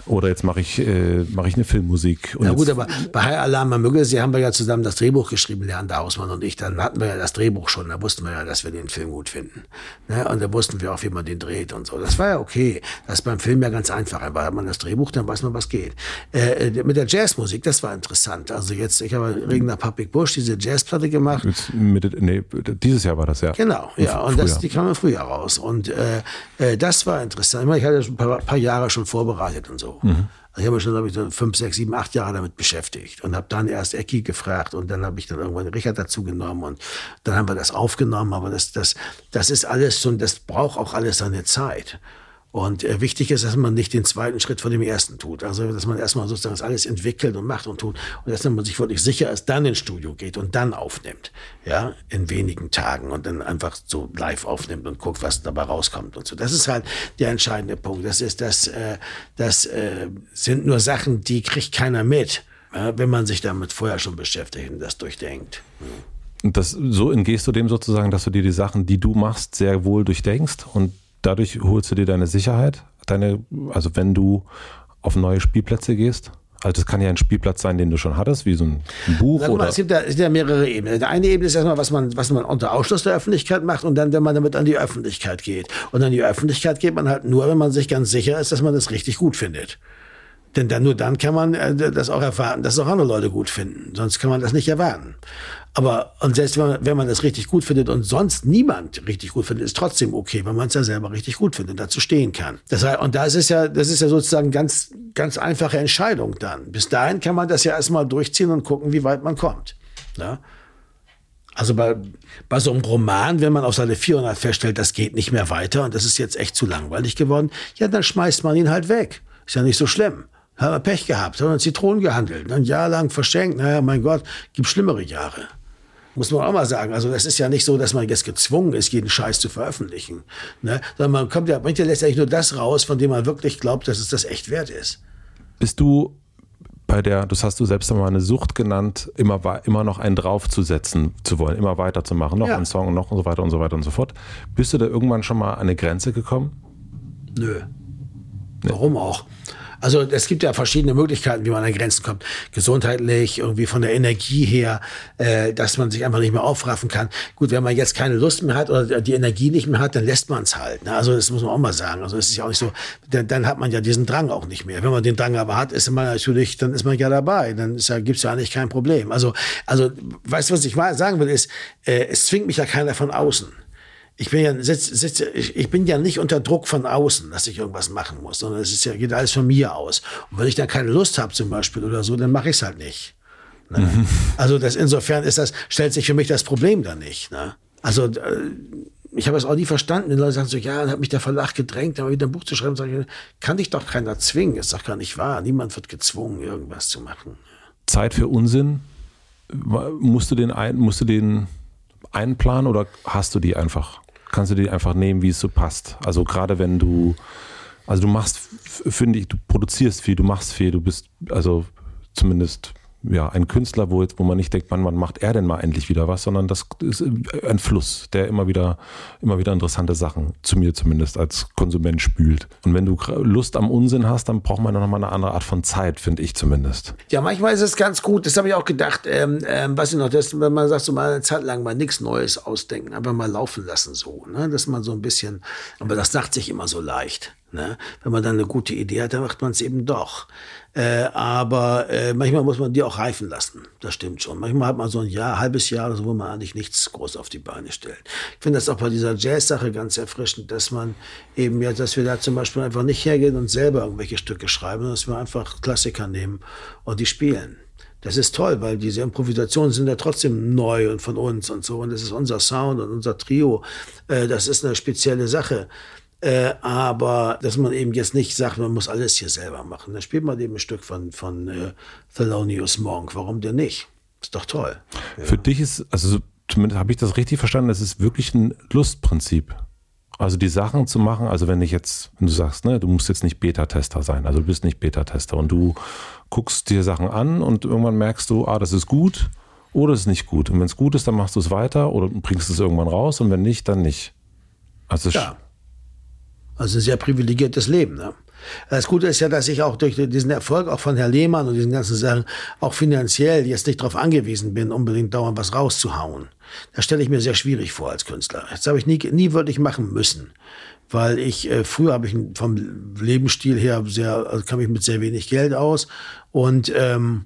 Oder jetzt mache ich, äh, mach ich eine Filmmusik. Na gut, aber bei Hai Alarm am Müggelsee haben wir ja zusammen das Drehbuch geschrieben, Leander Hausmann und ich. Dann hatten wir ja das Drehbuch schon, da wussten wir ja, dass wir den Film gut finden. Ne? Und da wussten wir auch, wie man den dreht und so. Das war ja okay. Das ist beim Film ja ganz einfach. Weil man das Drehbuch, dann weiß man, was geht. Äh, äh mit der Jazzmusik, das war interessant. Also jetzt, ich habe Regner Public Bush diese Jazzplatte gemacht. Mit, nee, dieses Jahr war das ja. Genau, ja. Und das, die kam im Frühjahr raus. Und äh, äh, das war interessant. Ich hatte ein paar, paar Jahre schon vorbereitet und so. Mhm. Also ich habe mich schon, glaube ich, so fünf, sechs, sieben, acht Jahre damit beschäftigt und habe dann erst Ecki gefragt und dann habe ich dann irgendwann Richard dazu genommen und dann haben wir das aufgenommen. Aber das, das, das ist alles so, das braucht auch alles seine Zeit. Und äh, wichtig ist, dass man nicht den zweiten Schritt von dem ersten tut. Also, dass man erstmal sozusagen alles entwickelt und macht und tut. Und dass man sich wirklich sicher ist, dann ins Studio geht und dann aufnimmt. Ja, in wenigen Tagen und dann einfach so live aufnimmt und guckt, was dabei rauskommt und so. Das ist halt der entscheidende Punkt. Das ist, das, äh, das äh, sind nur Sachen, die kriegt keiner mit, wenn man sich damit vorher schon beschäftigt und das durchdenkt. Und das, so entgehst du dem sozusagen, dass du dir die Sachen, die du machst, sehr wohl durchdenkst und dadurch holst du dir deine Sicherheit, deine, also wenn du auf neue Spielplätze gehst? Also das kann ja ein Spielplatz sein, den du schon hattest, wie so ein Buch oder. Mal, es, gibt ja, es gibt ja mehrere Ebenen. Die eine Ebene ist erstmal, was man, was man unter Ausschluss der Öffentlichkeit macht und dann, wenn man damit an die Öffentlichkeit geht. Und an die Öffentlichkeit geht man halt nur, wenn man sich ganz sicher ist, dass man das richtig gut findet. Denn dann, nur dann kann man äh, das auch erwarten, dass auch andere Leute gut finden. Sonst kann man das nicht erwarten. Aber und selbst wenn man, wenn man das richtig gut findet und sonst niemand richtig gut findet, ist trotzdem okay, weil man es ja selber richtig gut findet und dazu stehen kann. Das heißt, und das ist ja, das ist ja sozusagen ganz, ganz einfache Entscheidung dann. Bis dahin kann man das ja erstmal durchziehen und gucken, wie weit man kommt. Ja? Also bei, bei so einem Roman, wenn man auf Seite 400 feststellt, das geht nicht mehr weiter und das ist jetzt echt zu langweilig geworden, ja, dann schmeißt man ihn halt weg. Ist ja nicht so schlimm. Haben wir Pech gehabt, haben wir Zitronen gehandelt, ein Jahr lang verschenkt. Naja, mein Gott, gibt schlimmere Jahre. Muss man auch mal sagen. Also das ist ja nicht so, dass man jetzt gezwungen ist, jeden Scheiß zu veröffentlichen. Ne? Sondern man kommt ja, bringt ja letztendlich nur das raus, von dem man wirklich glaubt, dass es das echt wert ist. Bist du bei der, das hast du selbst einmal eine Sucht genannt, immer, immer noch einen draufzusetzen zu wollen, immer weiterzumachen, noch ja. einen Song und noch und so weiter und so weiter und so fort. Bist du da irgendwann schon mal an eine Grenze gekommen? Nö. Warum auch? Also es gibt ja verschiedene Möglichkeiten, wie man an Grenzen kommt. Gesundheitlich, irgendwie von der Energie her, äh, dass man sich einfach nicht mehr aufraffen kann. Gut, wenn man jetzt keine Lust mehr hat oder die Energie nicht mehr hat, dann lässt man es halt. Ne? Also das muss man auch mal sagen. Also es ist ja auch nicht so, dann, dann, hat man ja diesen Drang auch nicht mehr. Wenn man den Drang aber hat, ist man natürlich, dann ist man ja dabei. Dann ja, gibt es ja eigentlich kein Problem. Also, also weißt du, was ich sagen will, ist, äh, es zwingt mich ja keiner von außen ich bin ja, sitz, sitz, ich, ich bin ja nicht unter Druck von außen, dass ich irgendwas machen muss, sondern es ist ja, geht alles von mir aus. Und wenn ich dann keine Lust habe zum Beispiel oder so, dann mache ich es halt nicht. Ne? Mhm. Also das, insofern ist das, stellt sich für mich das Problem da nicht. Ne? Also äh, ich habe es auch nie verstanden. Die Leute sagen so, ja, dann hat mich der Verlag gedrängt, aber wieder ein Buch zu schreiben, sage ich, kann dich doch keiner zwingen. Ist doch gar nicht wahr. Niemand wird gezwungen, irgendwas zu machen. Zeit für Unsinn? Musst du den, ein, musst du den einplanen oder hast du die einfach? Kannst du die einfach nehmen, wie es so passt. Also gerade wenn du, also du machst, finde ich, du produzierst viel, du machst viel, du bist, also zumindest ja, ein Künstler, wo, jetzt, wo man nicht denkt, wann, wann macht er denn mal endlich wieder was, sondern das ist ein Fluss, der immer wieder, immer wieder interessante Sachen, zu mir zumindest als Konsument spült. Und wenn du Lust am Unsinn hast, dann braucht man noch mal eine andere Art von Zeit, finde ich zumindest. Ja, manchmal ist es ganz gut, das habe ich auch gedacht, ähm, ähm, was ich noch, das, wenn man sagt, so mal eine Zeit lang mal nichts Neues ausdenken, einfach mal laufen lassen so, ne? dass man so ein bisschen, aber das sagt sich immer so leicht. Ne? Wenn man dann eine gute Idee hat, dann macht man es eben doch. Äh, aber äh, manchmal muss man die auch reifen lassen. Das stimmt schon. Manchmal hat man so ein Jahr, halbes Jahr oder so, wo man eigentlich nichts groß auf die Beine stellt. Ich finde das auch bei dieser Jazz-Sache ganz erfrischend, dass man eben ja, dass wir da zum Beispiel einfach nicht hergehen und selber irgendwelche Stücke schreiben, sondern dass wir einfach Klassiker nehmen und die spielen. Das ist toll, weil diese Improvisationen sind ja trotzdem neu und von uns und so. Und das ist unser Sound und unser Trio. Äh, das ist eine spezielle Sache. Äh, aber dass man eben jetzt nicht sagt, man muss alles hier selber machen. Dann spielt man eben ein Stück von, von äh, Thelonious Monk. Warum denn nicht? Ist doch toll. Ja. Für dich ist, also zumindest habe ich das richtig verstanden, das ist wirklich ein Lustprinzip. Also die Sachen zu machen, also wenn ich jetzt, wenn du sagst, ne, du musst jetzt nicht Beta-Tester sein, also du bist nicht Beta-Tester und du guckst dir Sachen an und irgendwann merkst du, ah, das ist gut oder es ist nicht gut. Und wenn es gut ist, dann machst du es weiter oder bringst es irgendwann raus und wenn nicht, dann nicht. Also ja. Also ein sehr privilegiertes Leben. Ne? Das Gute ist ja, dass ich auch durch diesen Erfolg auch von Herrn Lehmann und diesen ganzen Sachen auch finanziell jetzt nicht darauf angewiesen bin, unbedingt dauernd was rauszuhauen. Das stelle ich mir sehr schwierig vor als Künstler. Das habe ich nie, nie wirklich machen müssen. Weil ich, äh, früher habe ich vom Lebensstil her sehr, also kam ich mit sehr wenig Geld aus. Und, ähm,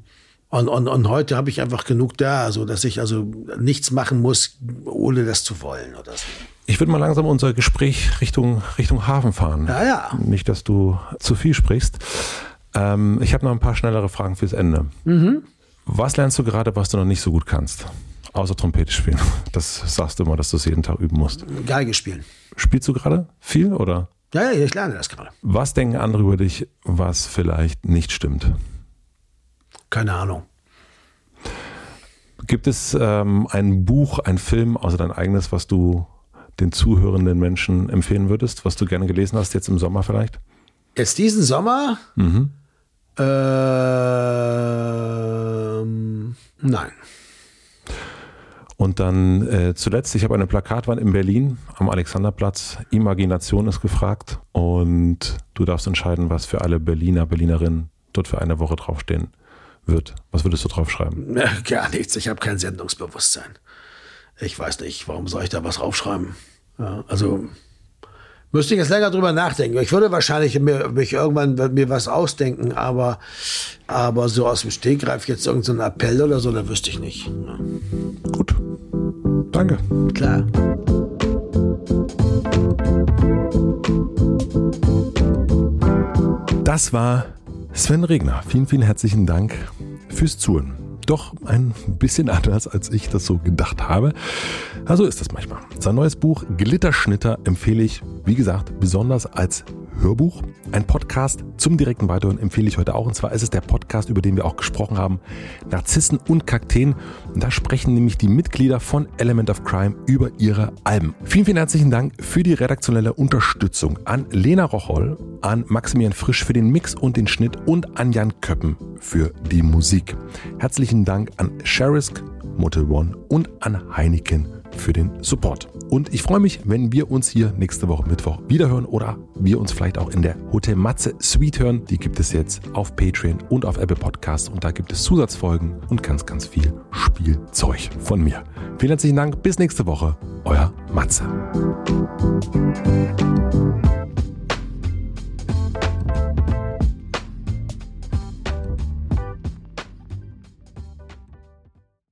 und, und, und heute habe ich einfach genug da, so dass ich also nichts machen muss, ohne das zu wollen oder so. Ich würde mal langsam unser Gespräch Richtung, Richtung Hafen fahren. Ja, ja. Nicht, dass du zu viel sprichst. Ähm, ich habe noch ein paar schnellere Fragen fürs Ende. Mhm. Was lernst du gerade, was du noch nicht so gut kannst? Außer Trompete spielen. Das sagst du immer, dass du es jeden Tag üben musst. Geige spielen. Spielst du gerade viel oder? Ja, ja, ich lerne das gerade. Was denken andere über dich, was vielleicht nicht stimmt? Keine Ahnung. Gibt es ähm, ein Buch, ein Film, außer dein eigenes, was du den zuhörenden Menschen empfehlen würdest, was du gerne gelesen hast, jetzt im Sommer vielleicht? Jetzt diesen Sommer? Mhm. Ähm, nein. Und dann äh, zuletzt, ich habe eine Plakatwand in Berlin am Alexanderplatz. Imagination ist gefragt. Und du darfst entscheiden, was für alle Berliner, Berlinerinnen dort für eine Woche draufstehen wird. Was würdest du draufschreiben? Gar nichts. Ich habe kein Sendungsbewusstsein. Ich weiß nicht, warum soll ich da was draufschreiben? Ja, also müsste ich jetzt länger drüber nachdenken. Ich würde wahrscheinlich mir, mich irgendwann mir was ausdenken, aber, aber so aus dem Stegreif jetzt irgendein so Appell oder so, da wüsste ich nicht. Ja. Gut. Danke. Klar. Das war Sven Regner. Vielen, vielen herzlichen Dank fürs Zuhören. Doch ein bisschen anders, als ich das so gedacht habe. Also ist das manchmal. Sein neues Buch Glitterschnitter empfehle ich, wie gesagt, besonders als Hörbuch. Ein Podcast zum direkten Weiterhören empfehle ich heute auch. Und zwar ist es der Podcast, über den wir auch gesprochen haben. Narzissen und Kakteen. Und da sprechen nämlich die Mitglieder von Element of Crime über ihre Alben. Vielen, vielen herzlichen Dank für die redaktionelle Unterstützung an Lena Rocholl, an Maximilian Frisch für den Mix und den Schnitt und an Jan Köppen für die Musik. Herzlichen Dank an Sherisk, Motel One und an Heineken für den Support. Und ich freue mich, wenn wir uns hier nächste Woche Mittwoch wiederhören oder wir uns vielleicht auch in der Hotel Matze Suite hören. Die gibt es jetzt auf Patreon und auf Apple Podcasts und da gibt es Zusatzfolgen und ganz, ganz viel Spielzeug von mir. Vielen herzlichen Dank, bis nächste Woche, euer Matze.